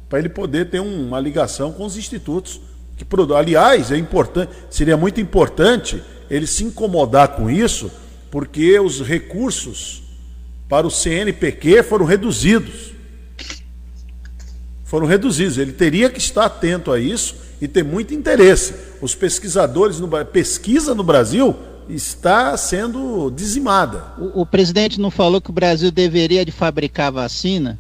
Para ele poder ter uma ligação com os institutos. Que, aliás, é importante, seria muito importante ele se incomodar com isso porque os recursos para o CNPq foram reduzidos. Foram reduzidos. Ele teria que estar atento a isso e ter muito interesse. Os pesquisadores, no, pesquisa no Brasil está sendo dizimada. O, o, presidente não falou que o Brasil deveria de fabricar vacina?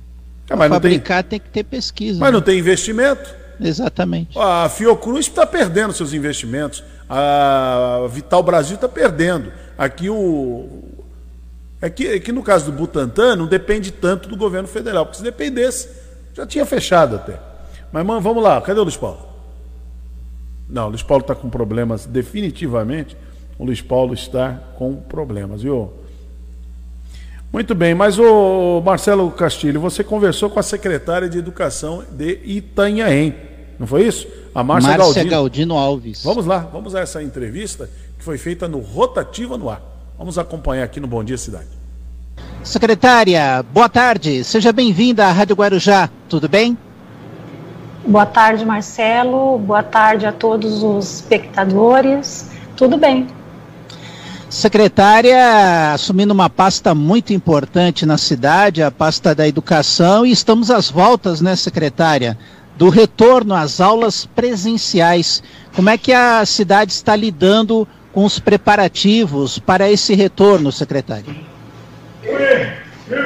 É, mas fabricar tem... tem... que ter pesquisa. Mas né? não tem investimento? Exatamente. A Fiocruz está perdendo seus investimentos. A Vital Brasil está perdendo. Aqui o. É que, é que no caso do Butantan não depende tanto do governo federal, porque se dependesse, já tinha fechado até. Mas mano, vamos lá, cadê o Luiz Paulo? Não, o Luiz Paulo está com problemas, definitivamente. O Luiz Paulo está com problemas, viu? Muito bem, mas o Marcelo Castilho, você conversou com a secretária de Educação de Itanhaém, não foi isso? A Márcia, Márcia Galdino. Galdino Alves. Vamos lá, vamos a essa entrevista que foi feita no Rotativa no Ar. Vamos acompanhar aqui no Bom Dia Cidade. Secretária, boa tarde. Seja bem-vinda à Rádio Guarujá. Tudo bem? Boa tarde, Marcelo. Boa tarde a todos os espectadores. Tudo bem. Secretária, assumindo uma pasta muito importante na cidade, a pasta da educação, e estamos às voltas, né, secretária, do retorno às aulas presenciais. Como é que a cidade está lidando com os preparativos para esse retorno, secretária?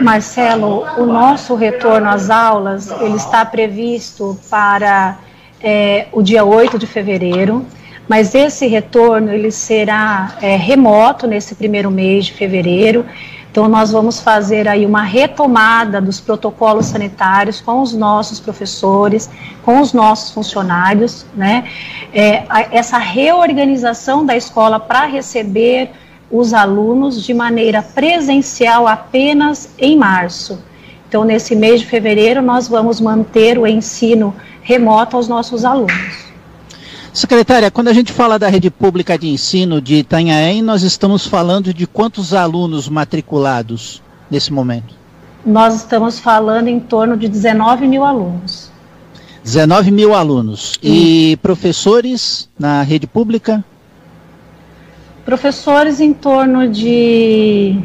Marcelo, o nosso retorno às aulas, ele está previsto para é, o dia 8 de fevereiro mas esse retorno ele será é, remoto nesse primeiro mês de fevereiro. Então nós vamos fazer aí uma retomada dos protocolos sanitários com os nossos professores, com os nossos funcionários, né? É, essa reorganização da escola para receber os alunos de maneira presencial apenas em março. Então, nesse mês de fevereiro, nós vamos manter o ensino remoto aos nossos alunos. Secretária, quando a gente fala da rede pública de ensino de Itanhaém, nós estamos falando de quantos alunos matriculados nesse momento? Nós estamos falando em torno de 19 mil alunos. 19 mil alunos. E, professores na rede pública? Professores em torno de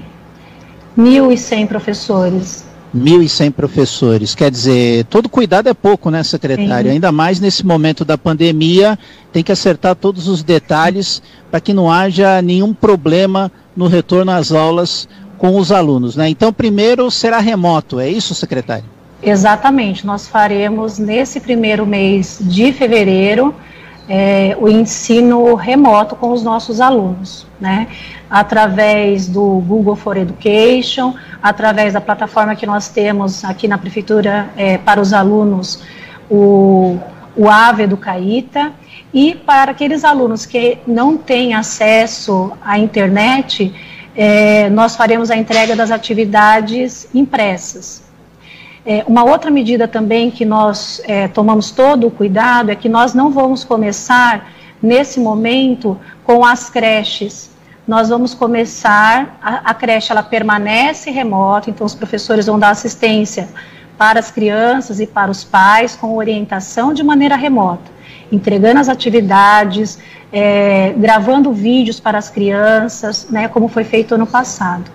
1.100 professores. 1.100 professores. Quer dizer, todo cuidado é pouco, né, secretária? Ainda mais nesse momento da pandemia, tem que acertar todos os detalhes para que não haja nenhum problema no retorno às aulas com os alunos, né? Então, primeiro será remoto, é isso, secretária? Exatamente. Nós faremos nesse primeiro mês de fevereiro é, o ensino remoto com os nossos alunos, né? Através do Google for Education, através da plataforma que nós temos aqui na prefeitura é, para os alunos, o, o AVE do e para aqueles alunos que não têm acesso à internet, é, nós faremos a entrega das atividades impressas. É, uma outra medida também que nós é, tomamos todo o cuidado é que nós não vamos começar, nesse momento, com as creches. Nós vamos começar, a, a creche ela permanece remota, então os professores vão dar assistência para as crianças e para os pais com orientação de maneira remota, entregando as atividades, é, gravando vídeos para as crianças, né, como foi feito ano passado.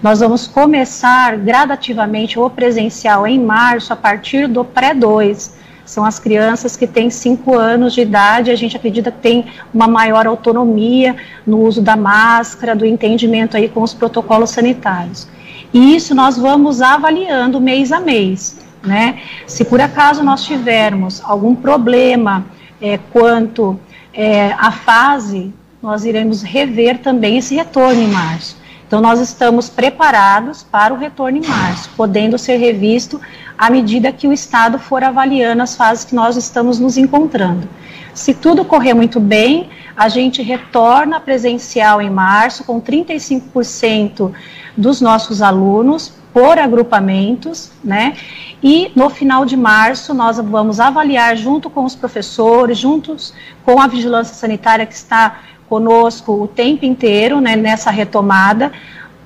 Nós vamos começar gradativamente o presencial em março, a partir do pré-2. São as crianças que têm 5 anos de idade, a gente acredita que tem uma maior autonomia no uso da máscara, do entendimento aí com os protocolos sanitários. E isso nós vamos avaliando mês a mês. Né? Se por acaso nós tivermos algum problema é, quanto é, à fase, nós iremos rever também esse retorno em março. Então, nós estamos preparados para o retorno em março, podendo ser revisto à medida que o Estado for avaliando as fases que nós estamos nos encontrando. Se tudo correr muito bem, a gente retorna presencial em março com 35% dos nossos alunos por agrupamentos, né? E no final de março nós vamos avaliar junto com os professores, juntos com a vigilância sanitária que está conosco o tempo inteiro né, nessa retomada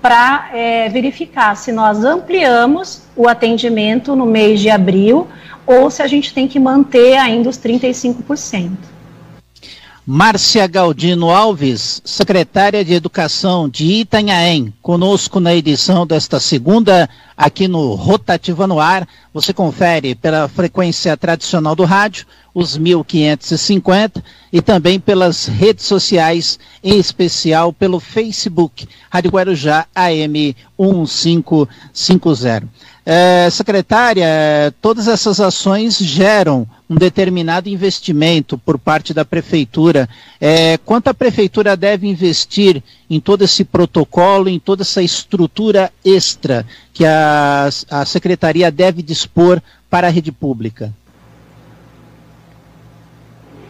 para é, verificar se nós ampliamos o atendimento no mês de abril ou se a gente tem que manter ainda os 35%. Márcia Galdino Alves, secretária de Educação de Itanhaém, conosco na edição desta segunda, aqui no Rotativa no Ar. Você confere pela frequência tradicional do rádio, os 1550, e também pelas redes sociais, em especial pelo Facebook, Rádio Guarujá AM 1550. É, secretária, todas essas ações geram um determinado investimento por parte da prefeitura. É, quanto a prefeitura deve investir em todo esse protocolo, em toda essa estrutura extra que a, a secretaria deve dispor para a rede pública?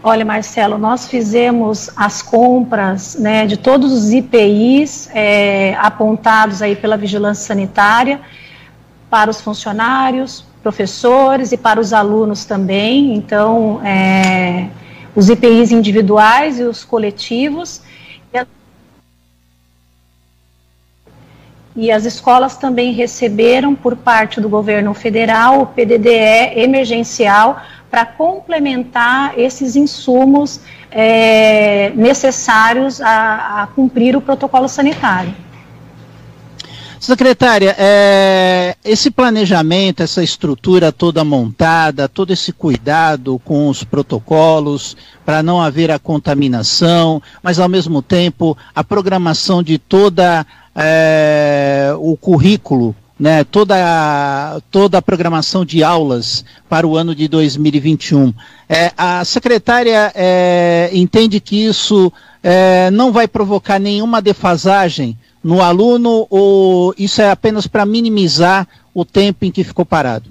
Olha, Marcelo, nós fizemos as compras né, de todos os IPIs é, apontados aí pela vigilância sanitária para os funcionários, professores e para os alunos também. Então, é, os IPIs individuais e os coletivos. E as escolas também receberam, por parte do governo federal, o PDDE emergencial para complementar esses insumos é, necessários a, a cumprir o protocolo sanitário. Secretária, é, esse planejamento, essa estrutura toda montada, todo esse cuidado com os protocolos para não haver a contaminação, mas ao mesmo tempo a programação de toda é, o currículo, né, toda, a, toda a programação de aulas para o ano de 2021. É, a secretária é, entende que isso é, não vai provocar nenhuma defasagem no aluno ou isso é apenas para minimizar o tempo em que ficou parado?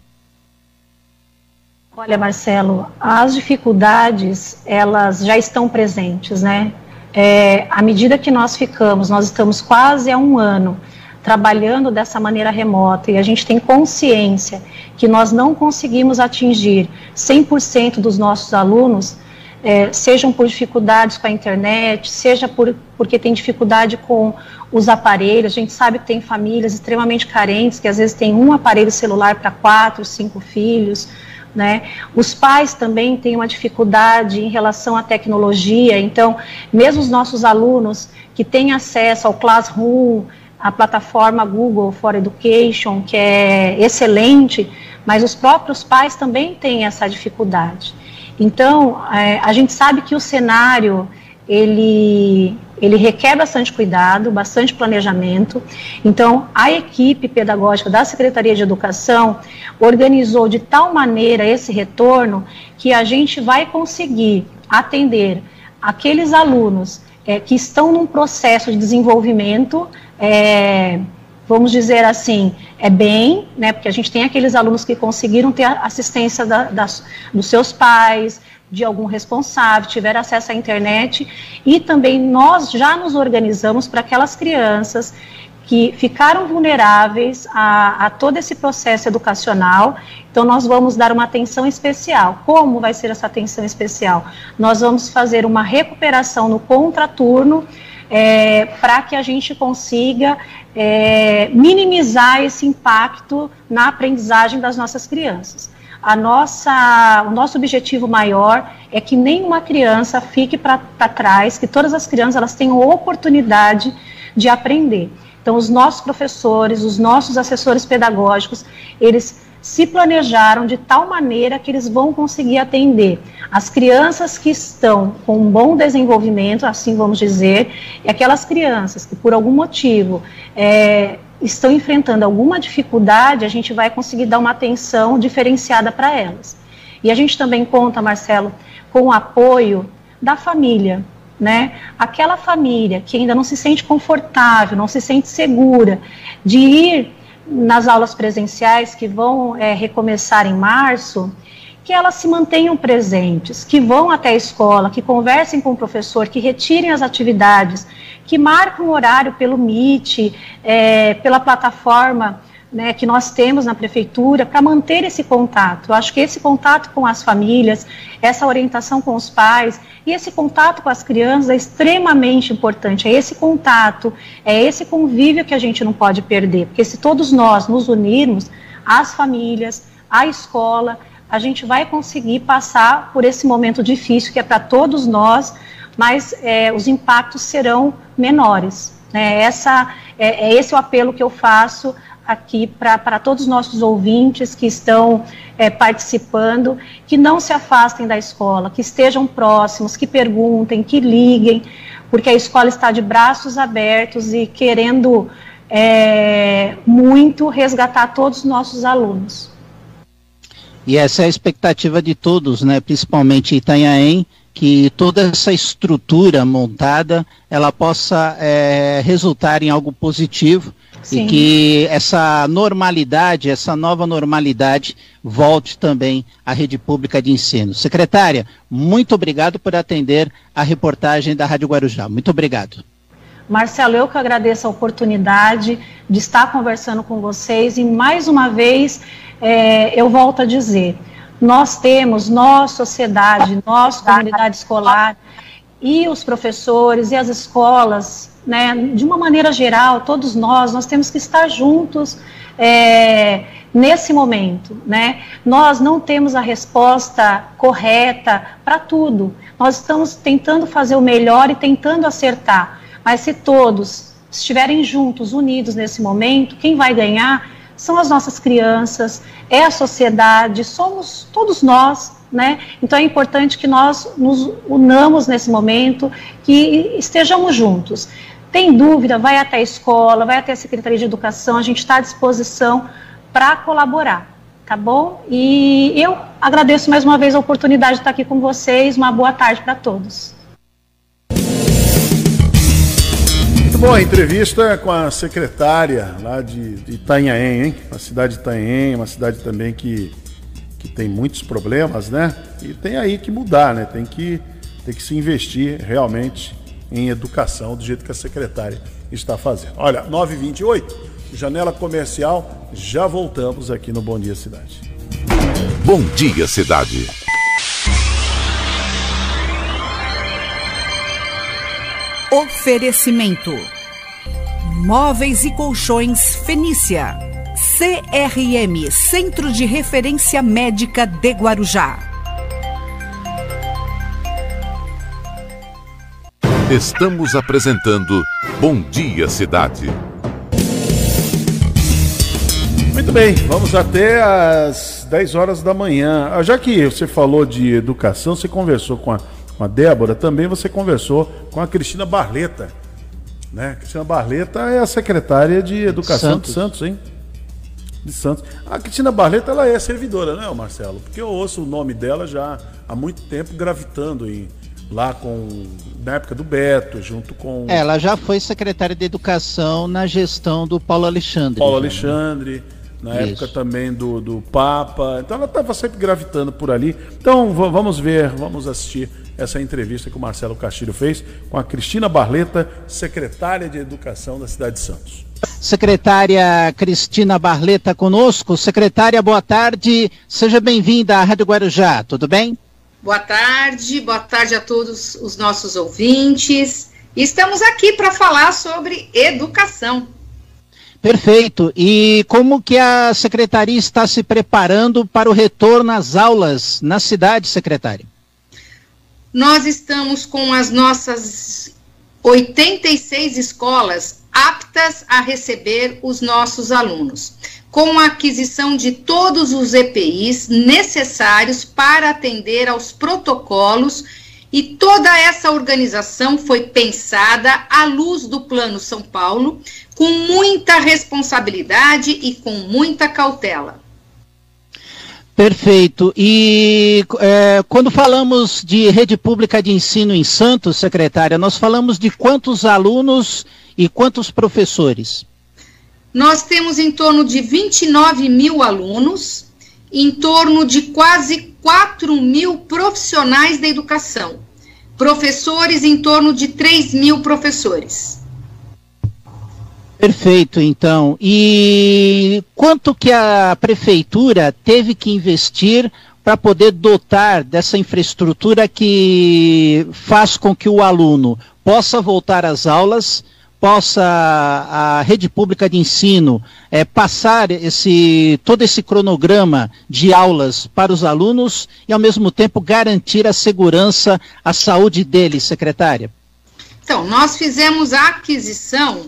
Olha, Marcelo, as dificuldades elas já estão presentes, né? É, à medida que nós ficamos, nós estamos quase há um ano trabalhando dessa maneira remota e a gente tem consciência que nós não conseguimos atingir 100% dos nossos alunos, é, sejam por dificuldades com a internet, seja por, porque tem dificuldade com os aparelhos. A gente sabe que tem famílias extremamente carentes, que às vezes tem um aparelho celular para quatro, cinco filhos. Né? Os pais também têm uma dificuldade em relação à tecnologia, então, mesmo os nossos alunos que têm acesso ao Classroom, a plataforma Google for Education, que é excelente, mas os próprios pais também têm essa dificuldade. Então, é, a gente sabe que o cenário ele, ele requer bastante cuidado, bastante planejamento. Então, a equipe pedagógica da Secretaria de Educação organizou de tal maneira esse retorno que a gente vai conseguir atender aqueles alunos é, que estão num processo de desenvolvimento. É, vamos dizer assim, é bem, né, porque a gente tem aqueles alunos que conseguiram ter assistência da, das, dos seus pais, de algum responsável, tiveram acesso à internet, e também nós já nos organizamos para aquelas crianças que ficaram vulneráveis a, a, todo esse processo educacional. Então, nós vamos dar uma atenção especial. Como vai ser essa atenção especial? Nós vamos fazer uma recuperação no contraturno é, para que a gente consiga é, minimizar esse impacto na aprendizagem das nossas crianças. A nossa, o nosso objetivo maior é que nenhuma criança fique para trás, que todas as crianças elas tenham oportunidade de aprender. Então, os nossos professores, os nossos assessores pedagógicos, eles se planejaram de tal maneira que eles vão conseguir atender as crianças que estão com um bom desenvolvimento, assim vamos dizer, e aquelas crianças que por algum motivo é, estão enfrentando alguma dificuldade, a gente vai conseguir dar uma atenção diferenciada para elas. E a gente também conta, Marcelo, com o apoio da família, né? Aquela família que ainda não se sente confortável, não se sente segura de ir nas aulas presenciais que vão é, recomeçar em março, que elas se mantenham presentes, que vão até a escola, que conversem com o professor, que retirem as atividades, que marquem um horário pelo Meet, é, pela plataforma né, que nós temos na prefeitura para manter esse contato. Eu acho que esse contato com as famílias, essa orientação com os pais e esse contato com as crianças é extremamente importante. É esse contato, é esse convívio que a gente não pode perder, porque se todos nós nos unirmos, as famílias, a escola, a gente vai conseguir passar por esse momento difícil que é para todos nós, mas é, os impactos serão menores. Né? Essa, é, é esse o apelo que eu faço aqui para todos os nossos ouvintes que estão é, participando, que não se afastem da escola, que estejam próximos, que perguntem, que liguem, porque a escola está de braços abertos e querendo é, muito resgatar todos os nossos alunos. E essa é a expectativa de todos, né, principalmente Itanhaém, que toda essa estrutura montada ela possa é, resultar em algo positivo Sim. e que essa normalidade, essa nova normalidade, volte também à rede pública de ensino. Secretária, muito obrigado por atender a reportagem da Rádio Guarujá. Muito obrigado. Marcelo, eu que agradeço a oportunidade de estar conversando com vocês e mais uma vez é, eu volto a dizer, nós temos, nós, sociedade, nós, comunidade escolar e os professores e as escolas, né, de uma maneira geral, todos nós, nós temos que estar juntos é, nesse momento, né? Nós não temos a resposta correta para tudo. Nós estamos tentando fazer o melhor e tentando acertar. Mas se todos estiverem juntos, unidos nesse momento, quem vai ganhar são as nossas crianças, é a sociedade, somos todos nós, né? Então é importante que nós nos unamos nesse momento, que estejamos juntos. Tem dúvida, vai até a escola, vai até a Secretaria de Educação, a gente está à disposição para colaborar, tá bom? E eu agradeço mais uma vez a oportunidade de estar aqui com vocês. Uma boa tarde para todos. bom, a entrevista com a secretária lá de, de Itanhaém, hein? A cidade de Itanhaém, uma cidade também que, que tem muitos problemas, né? E tem aí que mudar, né? Tem que, tem que se investir realmente em educação do jeito que a secretária está fazendo. Olha, 9h28, janela comercial, já voltamos aqui no Bom Dia Cidade. Bom Dia Cidade. Oferecimento: Móveis e Colchões Fenícia. CRM Centro de Referência Médica de Guarujá. Estamos apresentando Bom Dia Cidade. Muito bem, vamos até às 10 horas da manhã. Ah, já que você falou de educação, você conversou com a com a Débora, também você conversou com a Cristina Barleta. Né? Cristina Barleta é a secretária de Educação Santos. de Santos, hein? De Santos. A Cristina Barleta ela é servidora, não é, Marcelo? Porque eu ouço o nome dela já há muito tempo gravitando em, lá com na época do Beto, junto com. Ela já foi secretária de Educação na gestão do Paulo Alexandre. Paulo né? Alexandre. Na Isso. época também do, do Papa. Então ela estava sempre gravitando por ali. Então vamos ver, vamos assistir essa entrevista que o Marcelo Castilho fez com a Cristina Barleta, secretária de Educação da cidade de Santos. Secretária Cristina Barleta conosco. Secretária, boa tarde. Seja bem-vinda à Rádio Guarujá, tudo bem? Boa tarde, boa tarde a todos os nossos ouvintes. Estamos aqui para falar sobre educação. Perfeito. E como que a secretaria está se preparando para o retorno às aulas na cidade, secretária? nós estamos com as nossas 86 escolas aptas a receber os nossos alunos, com a aquisição de todos os EPIs necessários para atender aos protocolos e toda essa organização foi pensada à luz do Plano São Paulo, com muita responsabilidade e com muita cautela. Perfeito. E é, quando falamos de rede pública de ensino em Santos, secretária, nós falamos de quantos alunos e quantos professores? Nós temos em torno de 29 mil alunos, em torno de quase 4 mil profissionais da educação, professores em torno de 3 mil professores. Perfeito, então. E quanto que a prefeitura teve que investir para poder dotar dessa infraestrutura que faz com que o aluno possa voltar às aulas, possa a rede pública de ensino é, passar esse todo esse cronograma de aulas para os alunos e ao mesmo tempo garantir a segurança, a saúde deles, secretária? Então, nós fizemos a aquisição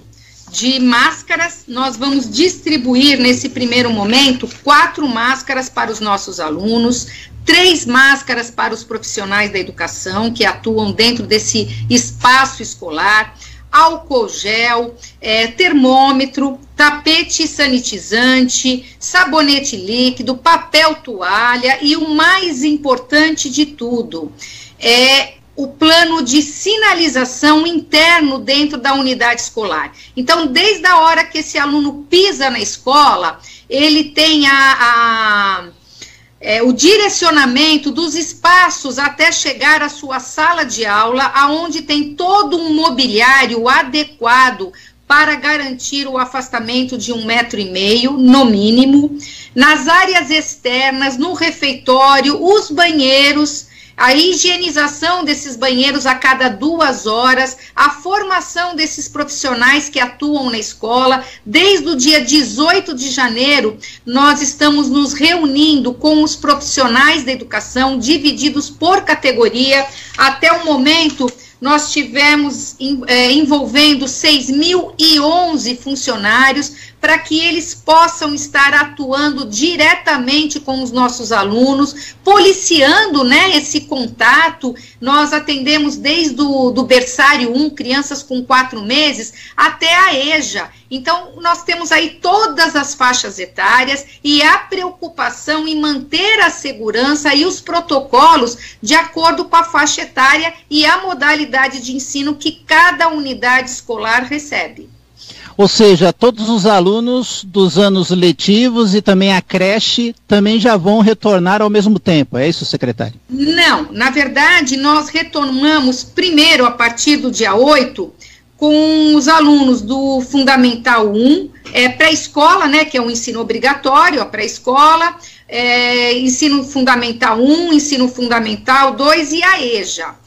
de máscaras. Nós vamos distribuir nesse primeiro momento quatro máscaras para os nossos alunos, três máscaras para os profissionais da educação que atuam dentro desse espaço escolar, álcool gel, é, termômetro, tapete sanitizante, sabonete líquido, papel toalha e o mais importante de tudo é o plano de sinalização interno dentro da unidade escolar. Então, desde a hora que esse aluno pisa na escola, ele tem a, a é, o direcionamento dos espaços até chegar à sua sala de aula, aonde tem todo um mobiliário adequado para garantir o afastamento de um metro e meio, no mínimo, nas áreas externas, no refeitório, os banheiros a higienização desses banheiros a cada duas horas, a formação desses profissionais que atuam na escola. Desde o dia 18 de janeiro, nós estamos nos reunindo com os profissionais da educação, divididos por categoria. Até o momento, nós tivemos é, envolvendo 6.011 funcionários para que eles possam estar atuando diretamente com os nossos alunos, policiando né, esse contato. Nós atendemos desde o do berçário 1, crianças com quatro meses, até a EJA. Então, nós temos aí todas as faixas etárias e a preocupação em manter a segurança e os protocolos de acordo com a faixa etária e a modalidade de ensino que cada unidade escolar recebe. Ou seja, todos os alunos dos anos letivos e também a creche também já vão retornar ao mesmo tempo, é isso, secretário? Não, na verdade, nós retornamos primeiro a partir do dia 8 com os alunos do Fundamental 1, é, pré-escola, né, que é o um ensino obrigatório, a pré-escola, é, ensino fundamental 1, ensino fundamental 2 e a EJA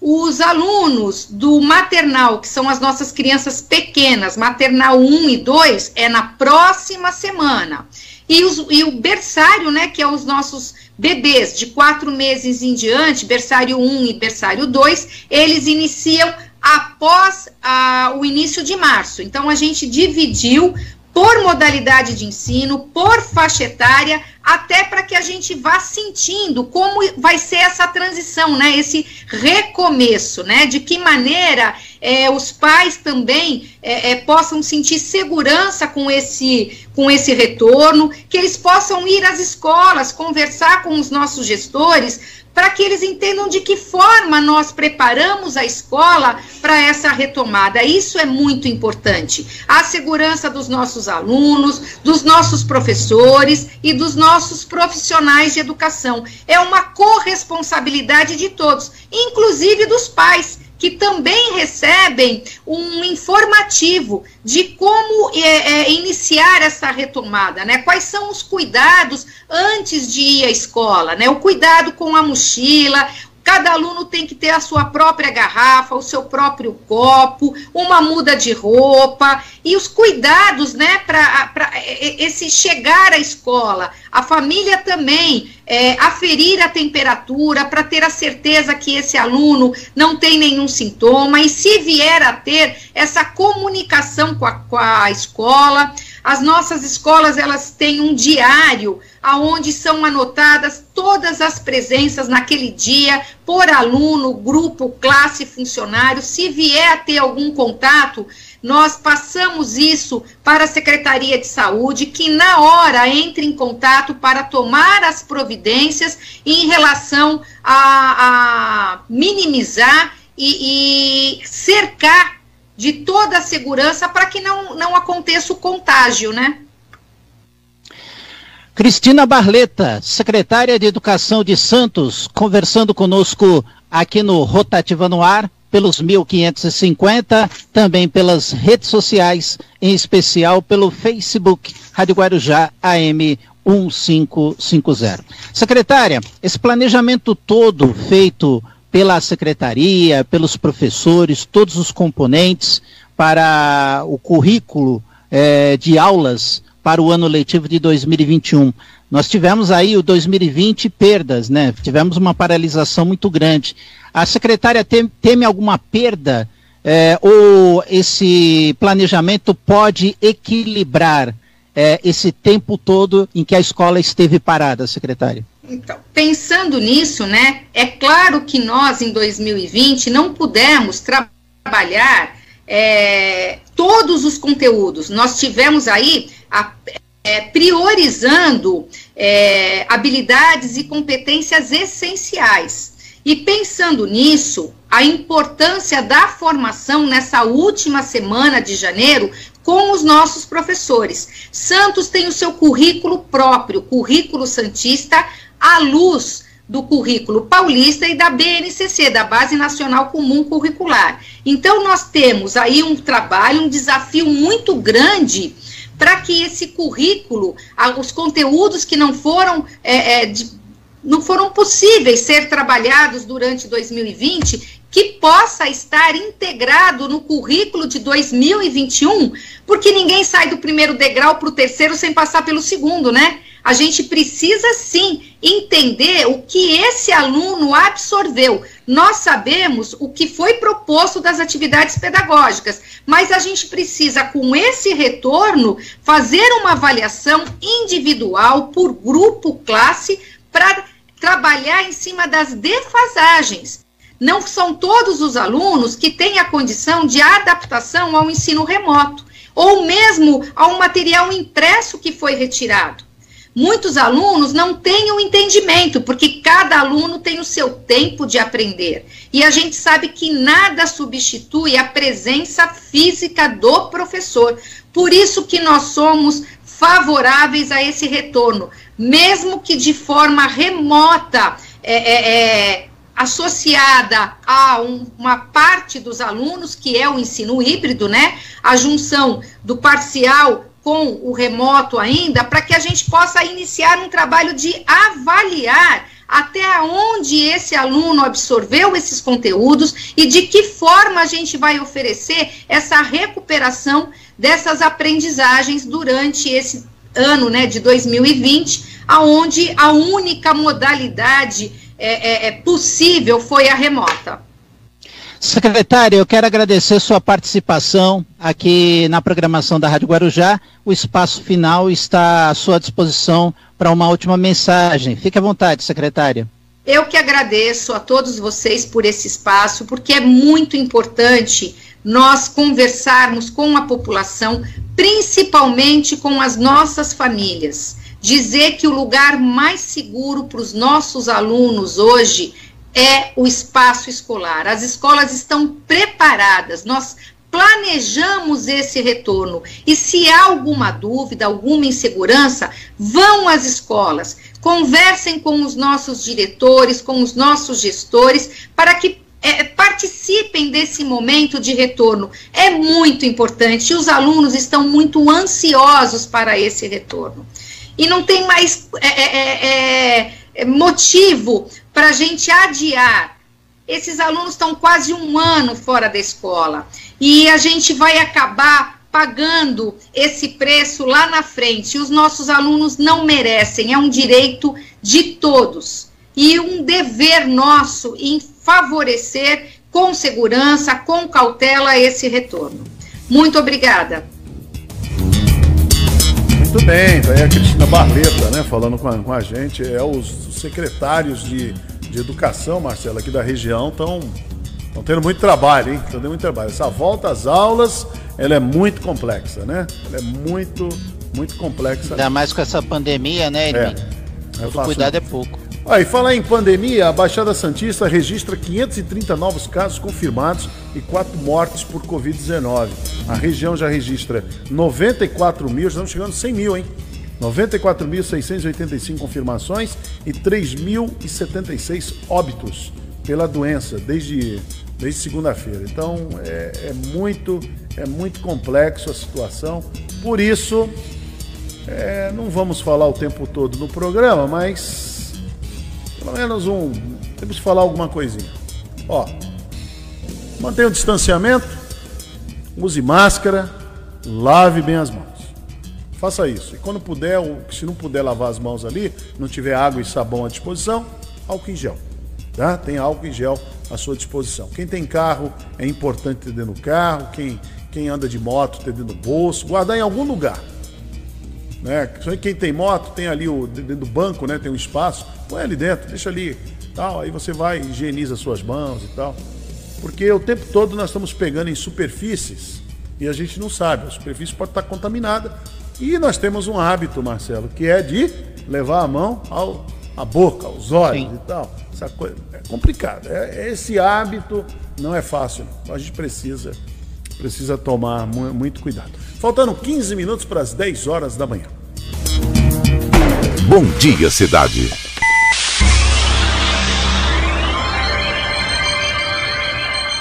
os alunos do maternal, que são as nossas crianças pequenas, maternal 1 e 2, é na próxima semana. E, os, e o berçário, né, que é os nossos bebês de quatro meses em diante, berçário 1 e berçário 2, eles iniciam após o início de março. Então, a gente dividiu por modalidade de ensino, por faixa etária, até para que a gente vá sentindo como vai ser essa transição, né? Esse recomeço, né? De que maneira é, os pais também é, é, possam sentir segurança com esse, com esse retorno, que eles possam ir às escolas, conversar com os nossos gestores, para que eles entendam de que forma nós preparamos a escola para essa retomada. Isso é muito importante. A segurança dos nossos alunos, dos nossos professores e dos nossos profissionais de educação. É uma corresponsabilidade de todos, inclusive dos pais que também recebem um informativo de como é, é, iniciar essa retomada, né? Quais são os cuidados antes de ir à escola, né? O cuidado com a mochila, Cada aluno tem que ter a sua própria garrafa, o seu próprio copo, uma muda de roupa e os cuidados, né, para esse chegar à escola. A família também é, aferir a temperatura para ter a certeza que esse aluno não tem nenhum sintoma e se vier a ter essa comunicação com a, com a escola. As nossas escolas elas têm um diário aonde são anotadas todas as presenças naquele dia por aluno, grupo, classe, funcionário. Se vier a ter algum contato, nós passamos isso para a Secretaria de Saúde, que na hora entre em contato para tomar as providências em relação a, a minimizar e, e cercar de toda a segurança para que não, não aconteça o contágio, né? Cristina Barleta, secretária de Educação de Santos, conversando conosco aqui no Rotativa no Ar, pelos 1550, também pelas redes sociais, em especial pelo Facebook Rádio Guarujá AM 1550. Secretária, esse planejamento todo feito pela secretaria, pelos professores, todos os componentes para o currículo eh, de aulas para o ano letivo de 2021. Nós tivemos aí o 2020 perdas, né? Tivemos uma paralisação muito grande. A secretária tem, teme alguma perda é, ou esse planejamento pode equilibrar é, esse tempo todo em que a escola esteve parada, secretária? Então, pensando nisso, né, é claro que nós em 2020 não pudemos tra trabalhar é, todos os conteúdos. Nós tivemos aí a, é, priorizando habilidades e competências essenciais. E pensando nisso, a importância da formação nessa última semana de janeiro com os nossos professores. Santos tem o seu currículo próprio, currículo Santista, à luz do currículo paulista e da BNCC, da Base Nacional Comum Curricular. Então, nós temos aí um trabalho, um desafio muito grande para que esse currículo, os conteúdos que não foram é, é, não foram possíveis ser trabalhados durante 2020, que possa estar integrado no currículo de 2021, porque ninguém sai do primeiro degrau para o terceiro sem passar pelo segundo, né? A gente precisa sim entender o que esse aluno absorveu. Nós sabemos o que foi proposto das atividades pedagógicas, mas a gente precisa, com esse retorno, fazer uma avaliação individual por grupo, classe, para trabalhar em cima das defasagens. Não são todos os alunos que têm a condição de adaptação ao ensino remoto, ou mesmo ao material impresso que foi retirado. Muitos alunos não têm o um entendimento, porque cada aluno tem o seu tempo de aprender. E a gente sabe que nada substitui a presença física do professor. Por isso que nós somos favoráveis a esse retorno, mesmo que de forma remota, é, é, é, associada a um, uma parte dos alunos, que é o ensino híbrido, né? A junção do parcial com o remoto ainda, para que a gente possa iniciar um trabalho de avaliar até onde esse aluno absorveu esses conteúdos e de que forma a gente vai oferecer essa recuperação dessas aprendizagens durante esse ano né, de 2020, aonde a única modalidade é, é, é possível foi a remota. Secretária, eu quero agradecer sua participação aqui na programação da Rádio Guarujá. O espaço final está à sua disposição para uma última mensagem. Fique à vontade, secretária. Eu que agradeço a todos vocês por esse espaço, porque é muito importante nós conversarmos com a população, principalmente com as nossas famílias. Dizer que o lugar mais seguro para os nossos alunos hoje é o espaço escolar. As escolas estão preparadas, nós planejamos esse retorno. E se há alguma dúvida, alguma insegurança, vão às escolas, conversem com os nossos diretores, com os nossos gestores, para que é, participem desse momento de retorno. É muito importante. Os alunos estão muito ansiosos para esse retorno. E não tem mais é, é, é, é motivo para a gente adiar. Esses alunos estão quase um ano fora da escola e a gente vai acabar pagando esse preço lá na frente. Os nossos alunos não merecem, é um direito de todos e um dever nosso em favorecer com segurança, com cautela esse retorno. Muito obrigada. Muito bem, tá aí a Cristina Barleta, né, falando com a, com a gente. É os, os secretários de, de educação, Marcelo, aqui da região, estão estão tendo muito trabalho, hein? Estão tendo muito trabalho. Essa volta às aulas, ela é muito complexa, né? Ela é muito, muito complexa. Ainda mais com essa pandemia, né, Edmir? É. é cuidado é pouco. Aí, falar em pandemia, a Baixada Santista registra 530 novos casos confirmados e 4 mortes por Covid-19. A região já registra 94 mil, estamos chegando a 100 mil, hein? 94.685 confirmações e 3.076 óbitos pela doença desde, desde segunda-feira. Então é, é, muito, é muito complexo a situação. Por isso, é, não vamos falar o tempo todo no programa, mas pelo menos um. Temos que falar alguma coisinha. Ó. Mantenha o distanciamento. Use máscara. Lave bem as mãos. Faça isso. E quando puder, se não puder lavar as mãos ali, não tiver água e sabão à disposição, álcool em gel. Tá? Tem álcool em gel à sua disposição. Quem tem carro, é importante ter dentro do carro. Quem, quem anda de moto, ter dentro do bolso. Guardar em algum lugar. Né? Quem tem moto, tem ali o dentro do banco, né? Tem um espaço põe ali dentro, deixa ali, tal, aí você vai, higieniza suas mãos e tal. Porque o tempo todo nós estamos pegando em superfícies e a gente não sabe, a superfície pode estar contaminada. E nós temos um hábito, Marcelo, que é de levar a mão ao a boca, os olhos Sim. e tal. Essa coisa é complicado. É, esse hábito não é fácil. Não. A gente precisa, precisa tomar muito cuidado. Faltando 15 minutos para as 10 horas da manhã. Bom dia, cidade.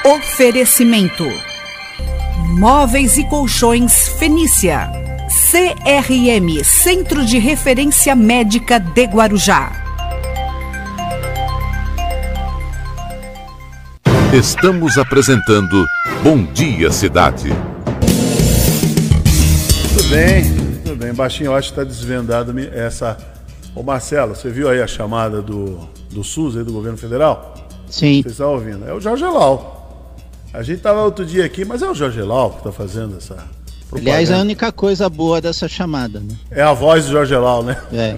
Oferecimento: Móveis e Colchões Fenícia. CRM Centro de Referência Médica de Guarujá. Estamos apresentando Bom Dia Cidade. Tudo bem, tudo bem. Baixinho, eu acho que está desvendado essa. Ô Marcelo, você viu aí a chamada do, do SUS, aí do governo federal? Sim. Você está ouvindo? É o Jorge Lau. A gente estava outro dia aqui, mas é o Jorge Lau que está fazendo essa. Propaganda. Aliás, é a única coisa boa dessa chamada, né? É a voz do Jorge Lau, né? É.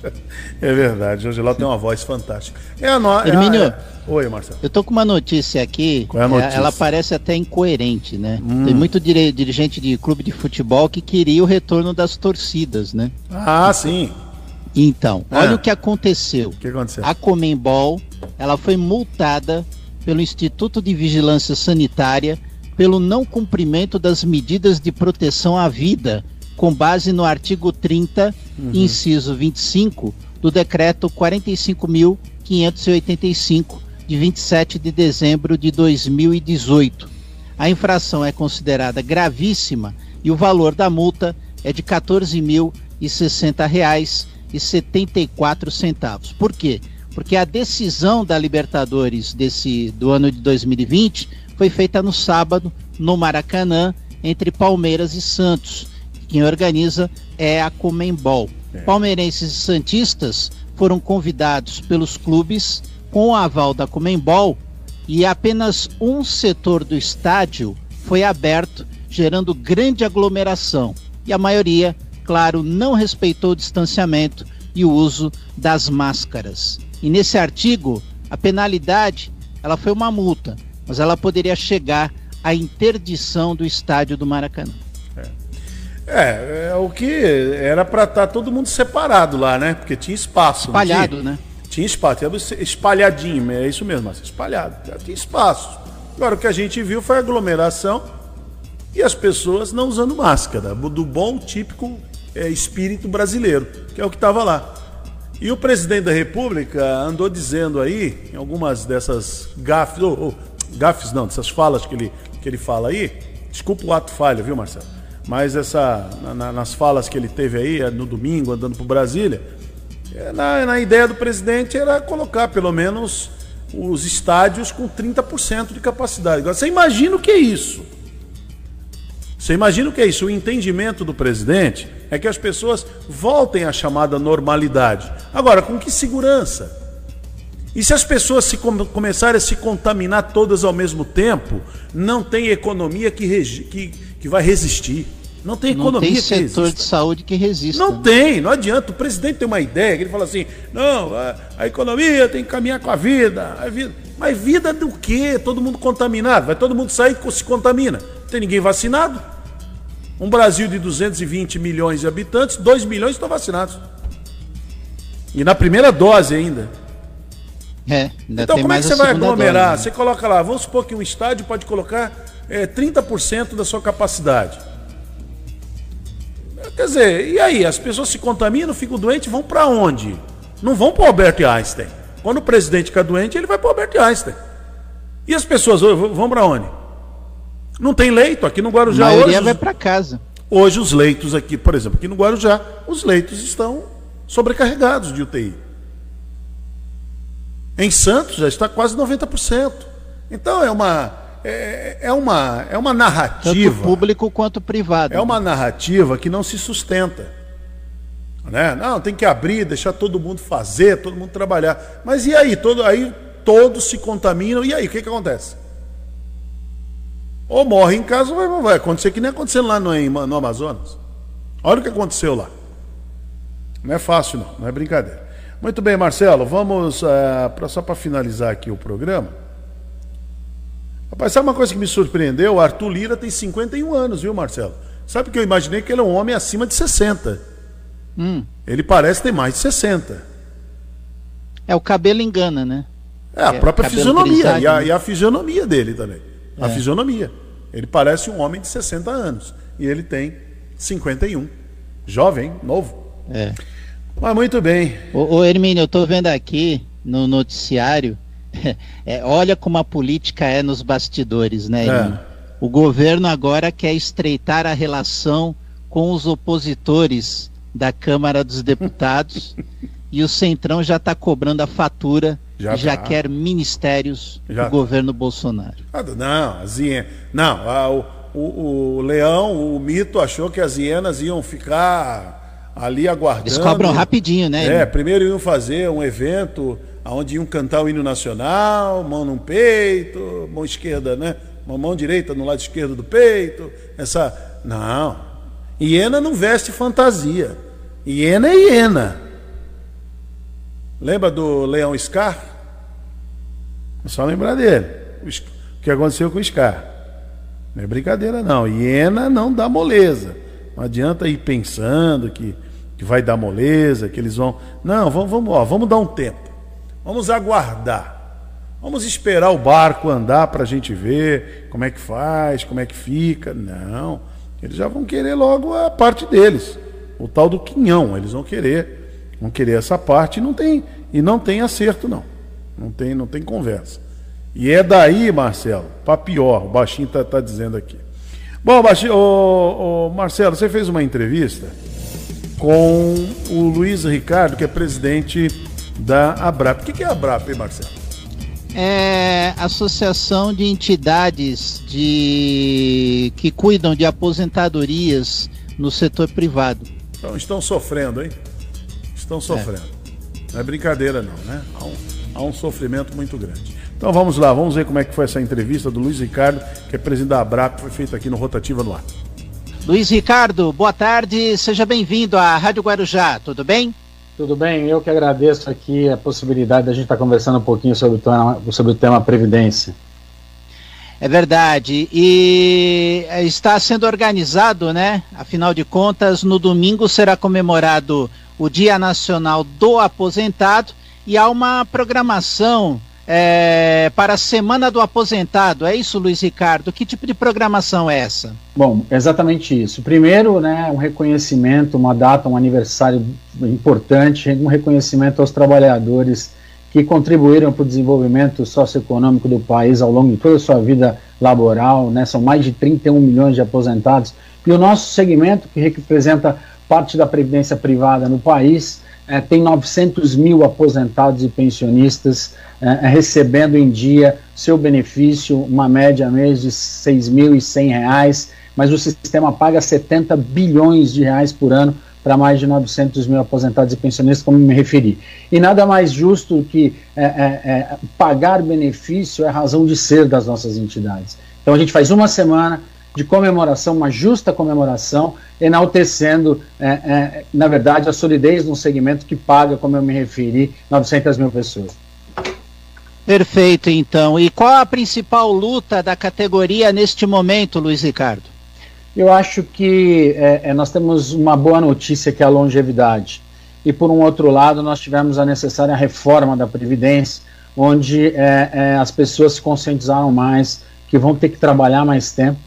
*laughs* é verdade, Jorge Lau tem uma voz fantástica. É a no... Hermínio, é a... Oi, Marcelo. Eu tô com uma notícia aqui. Qual é a notícia? Ela parece até incoerente, né? Hum. Tem muito dirigente de clube de futebol que queria o retorno das torcidas, né? Ah, sim. Então, olha ah. o que aconteceu. O que aconteceu? A Comembol, ela foi multada pelo Instituto de Vigilância Sanitária pelo não cumprimento das medidas de proteção à vida, com base no artigo 30, uhum. inciso 25 do decreto 45.585 de 27 de dezembro de 2018. A infração é considerada gravíssima e o valor da multa é de R$ 14.060,74. Por quê? Porque a decisão da Libertadores desse do ano de 2020 foi feita no sábado no Maracanã entre Palmeiras e Santos. Quem organiza é a Comembol. É. Palmeirenses e santistas foram convidados pelos clubes com o aval da Comembol e apenas um setor do estádio foi aberto, gerando grande aglomeração. E a maioria, claro, não respeitou o distanciamento e o uso das máscaras. E nesse artigo, a penalidade, ela foi uma multa, mas ela poderia chegar à interdição do estádio do Maracanã. É, é, é o que era para estar tá todo mundo separado lá, né? Porque tinha espaço. Espalhado, tinha? né? Tinha espaço, espalhadinho, é isso mesmo, espalhado, tinha espaço. Agora o que a gente viu foi aglomeração e as pessoas não usando máscara, do bom típico é, espírito brasileiro, que é o que estava lá. E o presidente da República andou dizendo aí, em algumas dessas gafes, ou, ou gafes não, dessas falas que ele, que ele fala aí, desculpa o ato falha, viu, Marcelo? Mas essa, na, nas falas que ele teve aí é, no domingo, andando por Brasília, é, na, na ideia do presidente era colocar pelo menos os estádios com 30% de capacidade. Agora, você imagina o que é isso? Você imagina o que é isso? O entendimento do presidente é que as pessoas voltem à chamada normalidade. Agora, com que segurança? E se as pessoas se com começarem a se contaminar todas ao mesmo tempo, não tem economia que, que, que vai resistir. Não tem economia não tem setor de saúde que resista. Não né? tem, não adianta. O presidente tem uma ideia que ele fala assim: não, a, a, economia tem que caminhar com a vida, a vida. Mas vida do quê? Todo mundo contaminado. Vai todo mundo sair e se contamina. Não tem ninguém vacinado. Um Brasil de 220 milhões de habitantes, 2 milhões estão vacinados. E na primeira dose ainda. É, ainda então como é que você vai aglomerar? Dose, né? Você coloca lá, vamos supor que um estádio pode colocar é, 30% da sua capacidade. Quer dizer, e aí? As pessoas se contaminam, ficam doentes, vão para onde? Não vão para o Albert Einstein. Quando o presidente fica doente, ele vai para o Albert Einstein. E as pessoas vão para onde? Não tem leito aqui no Guarujá. A maioria hoje, vai para casa. Hoje os leitos aqui, por exemplo, aqui no Guarujá, os leitos estão sobrecarregados de UTI. Em Santos já está quase 90%. Então é uma é, é uma é uma narrativa tanto público quanto privado. É uma narrativa que não se sustenta. Né? Não, tem que abrir, deixar todo mundo fazer, todo mundo trabalhar. Mas e aí? Todo, aí todos se contaminam. E aí, o que, que acontece? Ou morre em casa, vai, vai acontecer que nem aconteceu lá no, no Amazonas. Olha o que aconteceu lá. Não é fácil, não, não é brincadeira. Muito bem, Marcelo, vamos uh, pra, só para finalizar aqui o programa. Rapaz, sabe uma coisa que me surpreendeu? O Arthur Lira tem 51 anos, viu, Marcelo? Sabe que eu imaginei que ele é um homem acima de 60. Hum. Ele parece ter mais de 60. É, o cabelo engana, né? É, a É, própria cabelo fisionomia. E a, né? e a fisionomia dele também. A É. fisionomia. Ele parece um homem de 60 anos. E ele tem 51. Jovem, novo. É. Mas muito bem. Ô, ô Hermínio, eu tô vendo aqui no noticiário, *laughs* é, olha como a política é nos bastidores, né, Hermínio? O governo agora quer estreitar a relação com os opositores da Câmara dos Deputados *laughs* e o Centrão já está cobrando a fatura Já já tá. quer ministérios Já do tá. governo Bolsonaro. Ah, Não, as hienas. Não, a- o, o, o leão, o mito achou que as hienas iam ficar ali aguardando. Eles cobram rapidinho, né? É, primeiro iam fazer um evento onde iam cantar o hino nacional, mão no peito, mão esquerda, né? Uma mão direita no lado esquerdo do peito. Essa. Não. Hiena não veste fantasia. Hiena é hiena. Lembra do Leão Scar? É só lembrar dele. O que aconteceu com o Scar. Não é brincadeira, não. Hiena não dá moleza. Não adianta ir pensando que, que vai dar moleza, que eles vão. Não, vamos, vamos, ó, vamos dar um tempo. Vamos aguardar. Vamos esperar o barco andar para a gente ver como é que faz, como é que fica. Não. Eles já vão querer logo a parte deles. O tal do quinhão. Eles vão querer. Vão querer essa parte e não tem, e não tem acerto, não. Não tem, não tem conversa. E é daí, Marcelo, para pior, o Baixinho está tá dizendo aqui. Bom, Baixinho, ô, ô, Marcelo, você fez uma entrevista com o Luiz Ricardo, que é presidente da ABRAP. O que é a ABRAP, hein, Marcelo? É associação de entidades de que cuidam de aposentadorias no setor privado. Então estão sofrendo, hein? Estão sofrendo. Não é brincadeira, não, né? Há há um sofrimento muito grande. Então vamos lá, vamos ver como é que foi essa entrevista do Luiz Ricardo, que é presidente da ABRAP, foi feita aqui no Rotativa no Ar. Luiz Ricardo, boa tarde, seja bem-vindo à Rádio Guarujá, tudo bem? Tudo bem, eu que agradeço aqui a possibilidade da gente estar conversando um pouquinho sobre o tema, sobre o tema Previdência. É verdade. E eh, está sendo organizado, né? Afinal de contas, no domingo será comemorado o Dia Nacional do Aposentado e há uma programação eh, para a Semana do Aposentado. É isso, Luiz Ricardo? Que tipo de programação é essa? Bom, exatamente isso. Primeiro, né, um reconhecimento, uma data, um aniversário importante, um reconhecimento aos trabalhadores que contribuíram para o desenvolvimento socioeconômico do país ao longo de toda a sua vida laboral, né? São mais de 31 milhões de aposentados. E o nosso segmento, que representa parte da previdência privada no país, eh, tem 900 mil aposentados e pensionistas eh, recebendo em dia seu benefício, uma média mês de 6.100 reais, mas o sistema paga 70 bilhões de reais por ano para mais de 900 mil aposentados e pensionistas, como me referi. E nada mais justo que é, é, é, pagar benefício é razão de ser das nossas entidades. Então a gente faz uma semana de comemoração, uma justa comemoração, enaltecendo, é, é, na verdade, a solidez de um segmento que paga, como eu me referi, 900 mil pessoas. Perfeito, então. E qual a principal luta da categoria neste momento, Luiz Ricardo? Eu acho que é, é, nós temos uma boa notícia que é a longevidade. E por um outro lado, nós tivemos a necessária reforma da Previdência, onde é, é, as pessoas se conscientizaram mais que vão ter que trabalhar mais tempo,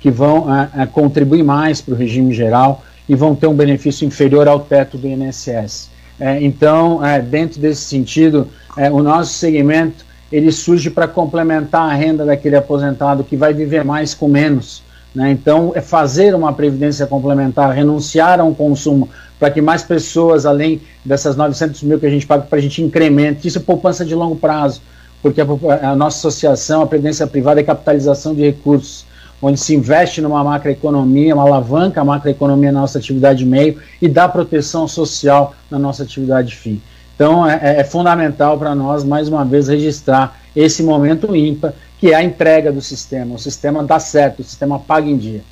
que vão é, contribuir mais para o regime geral e vão ter um benefício inferior ao teto do INSS. É, então, dentro desse sentido, é, o nosso segmento ele surge para complementar a renda daquele aposentado que vai viver mais com menos. Né? Então, é fazer uma previdência complementar, renunciar a um consumo para que mais pessoas, além dessas 900 mil que a gente paga, para a gente incremente. Isso é poupança de longo prazo, porque a, a nossa associação, a previdência privada, é capitalização de recursos, onde se investe numa macroeconomia, uma alavanca a macroeconomia na nossa atividade meio e dá proteção social na nossa atividade fim. Então, é, é fundamental para nós, mais uma vez, registrar esse momento ímpar, que é a entrega do sistema. O sistema dá certo, o sistema paga em dia.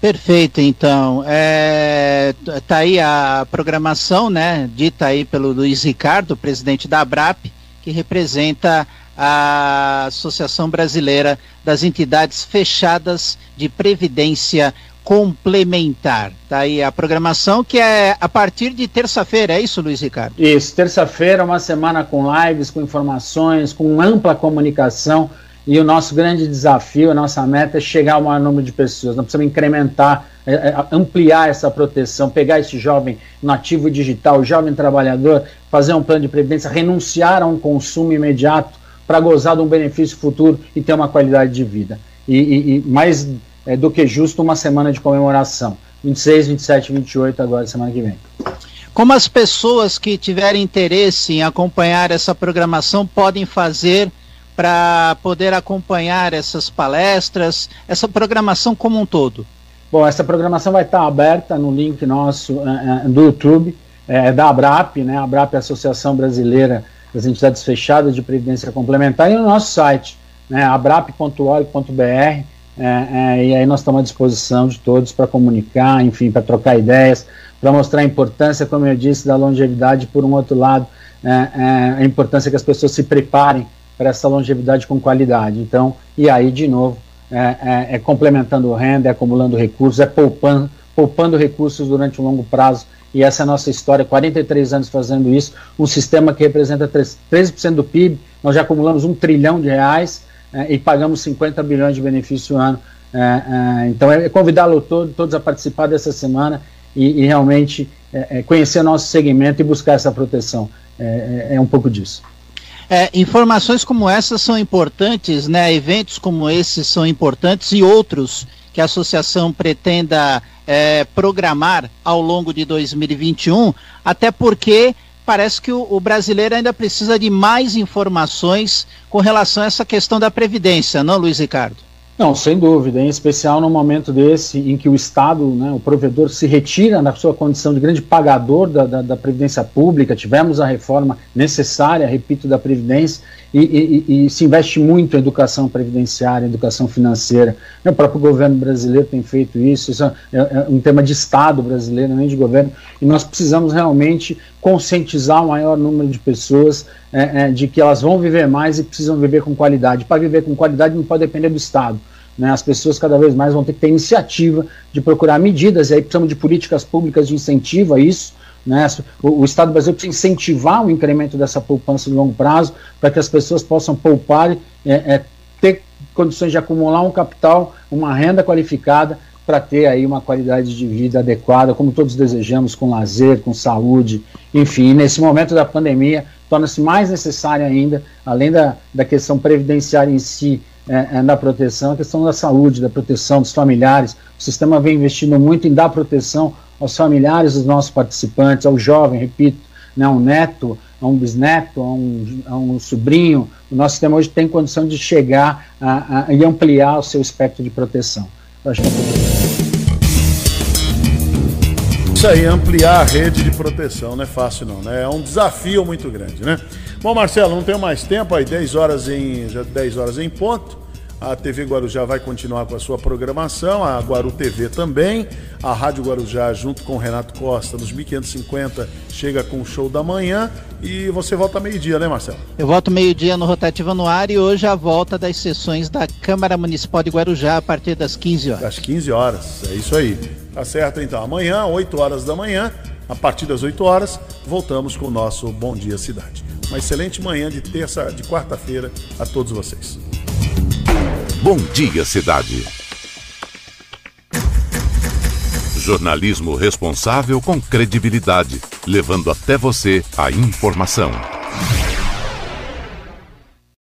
Perfeito, então. É, tá aí a programação, né, dita aí pelo Luiz Ricardo, presidente da ABRAP, que representa a Associação Brasileira das Entidades Fechadas de Previdência complementar. Tá aí a programação que é a partir de terça-feira, é isso, Luiz Ricardo? Isso, terça-feira, uma semana com lives, com informações, com ampla comunicação. E o nosso grande desafio, a nossa meta é chegar ao maior número de pessoas. Nós precisamos incrementar, é, é, ampliar essa proteção, pegar esse jovem nativo digital, jovem trabalhador, fazer um plano de previdência, renunciar a um consumo imediato para gozar de um benefício futuro e ter uma qualidade de vida. E, e, e mais é, do que justo uma semana de comemoração. 26, 27 28 agora, semana que vem. Como as pessoas que tiverem interesse em acompanhar essa programação podem fazer para poder acompanhar essas palestras, essa programação como um todo? Bom, essa programação vai estar aberta no link nosso é, do YouTube, é, da ABRAP, né? ABRAP é a Associação Brasileira das Entidades Fechadas de Previdência Complementar, e no nosso site, né? abrap.org.br é, é, e aí nós estamos à disposição de todos para comunicar, enfim, para trocar ideias, para mostrar a importância, como eu disse, da longevidade, por um outro lado, é, é a importância que as pessoas se preparem para essa longevidade com qualidade. Então, e aí, de novo, é, é, é complementando renda, é acumulando recursos, é poupando, poupando recursos durante um longo prazo, e essa é a nossa história, 43 anos fazendo isso, um sistema que representa 13% do PIB, nós já acumulamos um trilhão de reais, é, e pagamos 50 bilhões de benefício ano. É, é, então, é convidá-lo todo, todos a participar dessa semana e, e realmente é, é, conhecer nosso segmento e buscar essa proteção. É, um pouco disso. informações como essas são importantes, né? eventos como esses são importantes e outros que a associação pretenda programar ao longo de 2021, até porque parece que o, o, brasileiro ainda precisa de mais informações com relação a essa questão da Previdência, não, Luiz Ricardo? Não, sem dúvida, em especial no momento desse em que o Estado, né, o provedor, se retira da sua condição de grande pagador da, da, da Previdência Pública, tivemos a reforma necessária, repito, da Previdência, e, e, e, se investe muito em educação previdenciária, educação financeira. O próprio governo brasileiro tem feito isso, isso é, é um tema de Estado brasileiro, nem de governo, e nós precisamos realmente conscientizar o maior número de pessoas é, é, de que elas vão viver mais e precisam viver com qualidade. Para viver com qualidade não pode depender do Estado. Né? As pessoas cada vez mais vão ter que ter iniciativa de procurar medidas, e aí precisamos de políticas públicas de incentivo a isso. Né? O, o Estado brasileiro precisa incentivar o incremento dessa poupança de longo prazo para que as pessoas possam poupar, é, é, ter condições de acumular um capital, uma renda qualificada para ter aí uma qualidade de vida adequada, como todos desejamos, com lazer, com saúde, enfim. nesse momento da pandemia, torna-se mais necessária ainda, além da, da questão previdenciária em si, é, é, na proteção, a questão da saúde, da proteção dos familiares. O sistema vem investindo muito em dar proteção aos familiares dos nossos participantes, ao jovem, repito, né, um neto, a um bisneto, a um, a um sobrinho. O nosso sistema hoje tem condição de chegar a, a, e ampliar o seu espectro de proteção. É isso aí, ampliar a rede de proteção, não é fácil não, né? É um desafio muito grande, né? Bom, Marcelo, não tenho mais tempo, aí 10 horas em, já 10 horas em ponto. A TV Guarujá vai continuar com a sua programação, a Guaru TV também. A Rádio Guarujá, junto com o Renato Costa, nos 1550, chega com o show da manhã. E você volta meio-dia, né, Marcelo? Eu volto meio-dia no Rotativa no Ar e hoje a volta das sessões da Câmara Municipal de Guarujá a partir das 15 horas. Das 15 horas, é isso aí. Tá certo, então. Amanhã, 8 horas da manhã, a partir das 8 horas, voltamos com o nosso Bom Dia Cidade. Uma excelente manhã de terça, de quarta-feira a todos vocês. Bom Dia Cidade. Jornalismo responsável com credibilidade, levando até você a informação.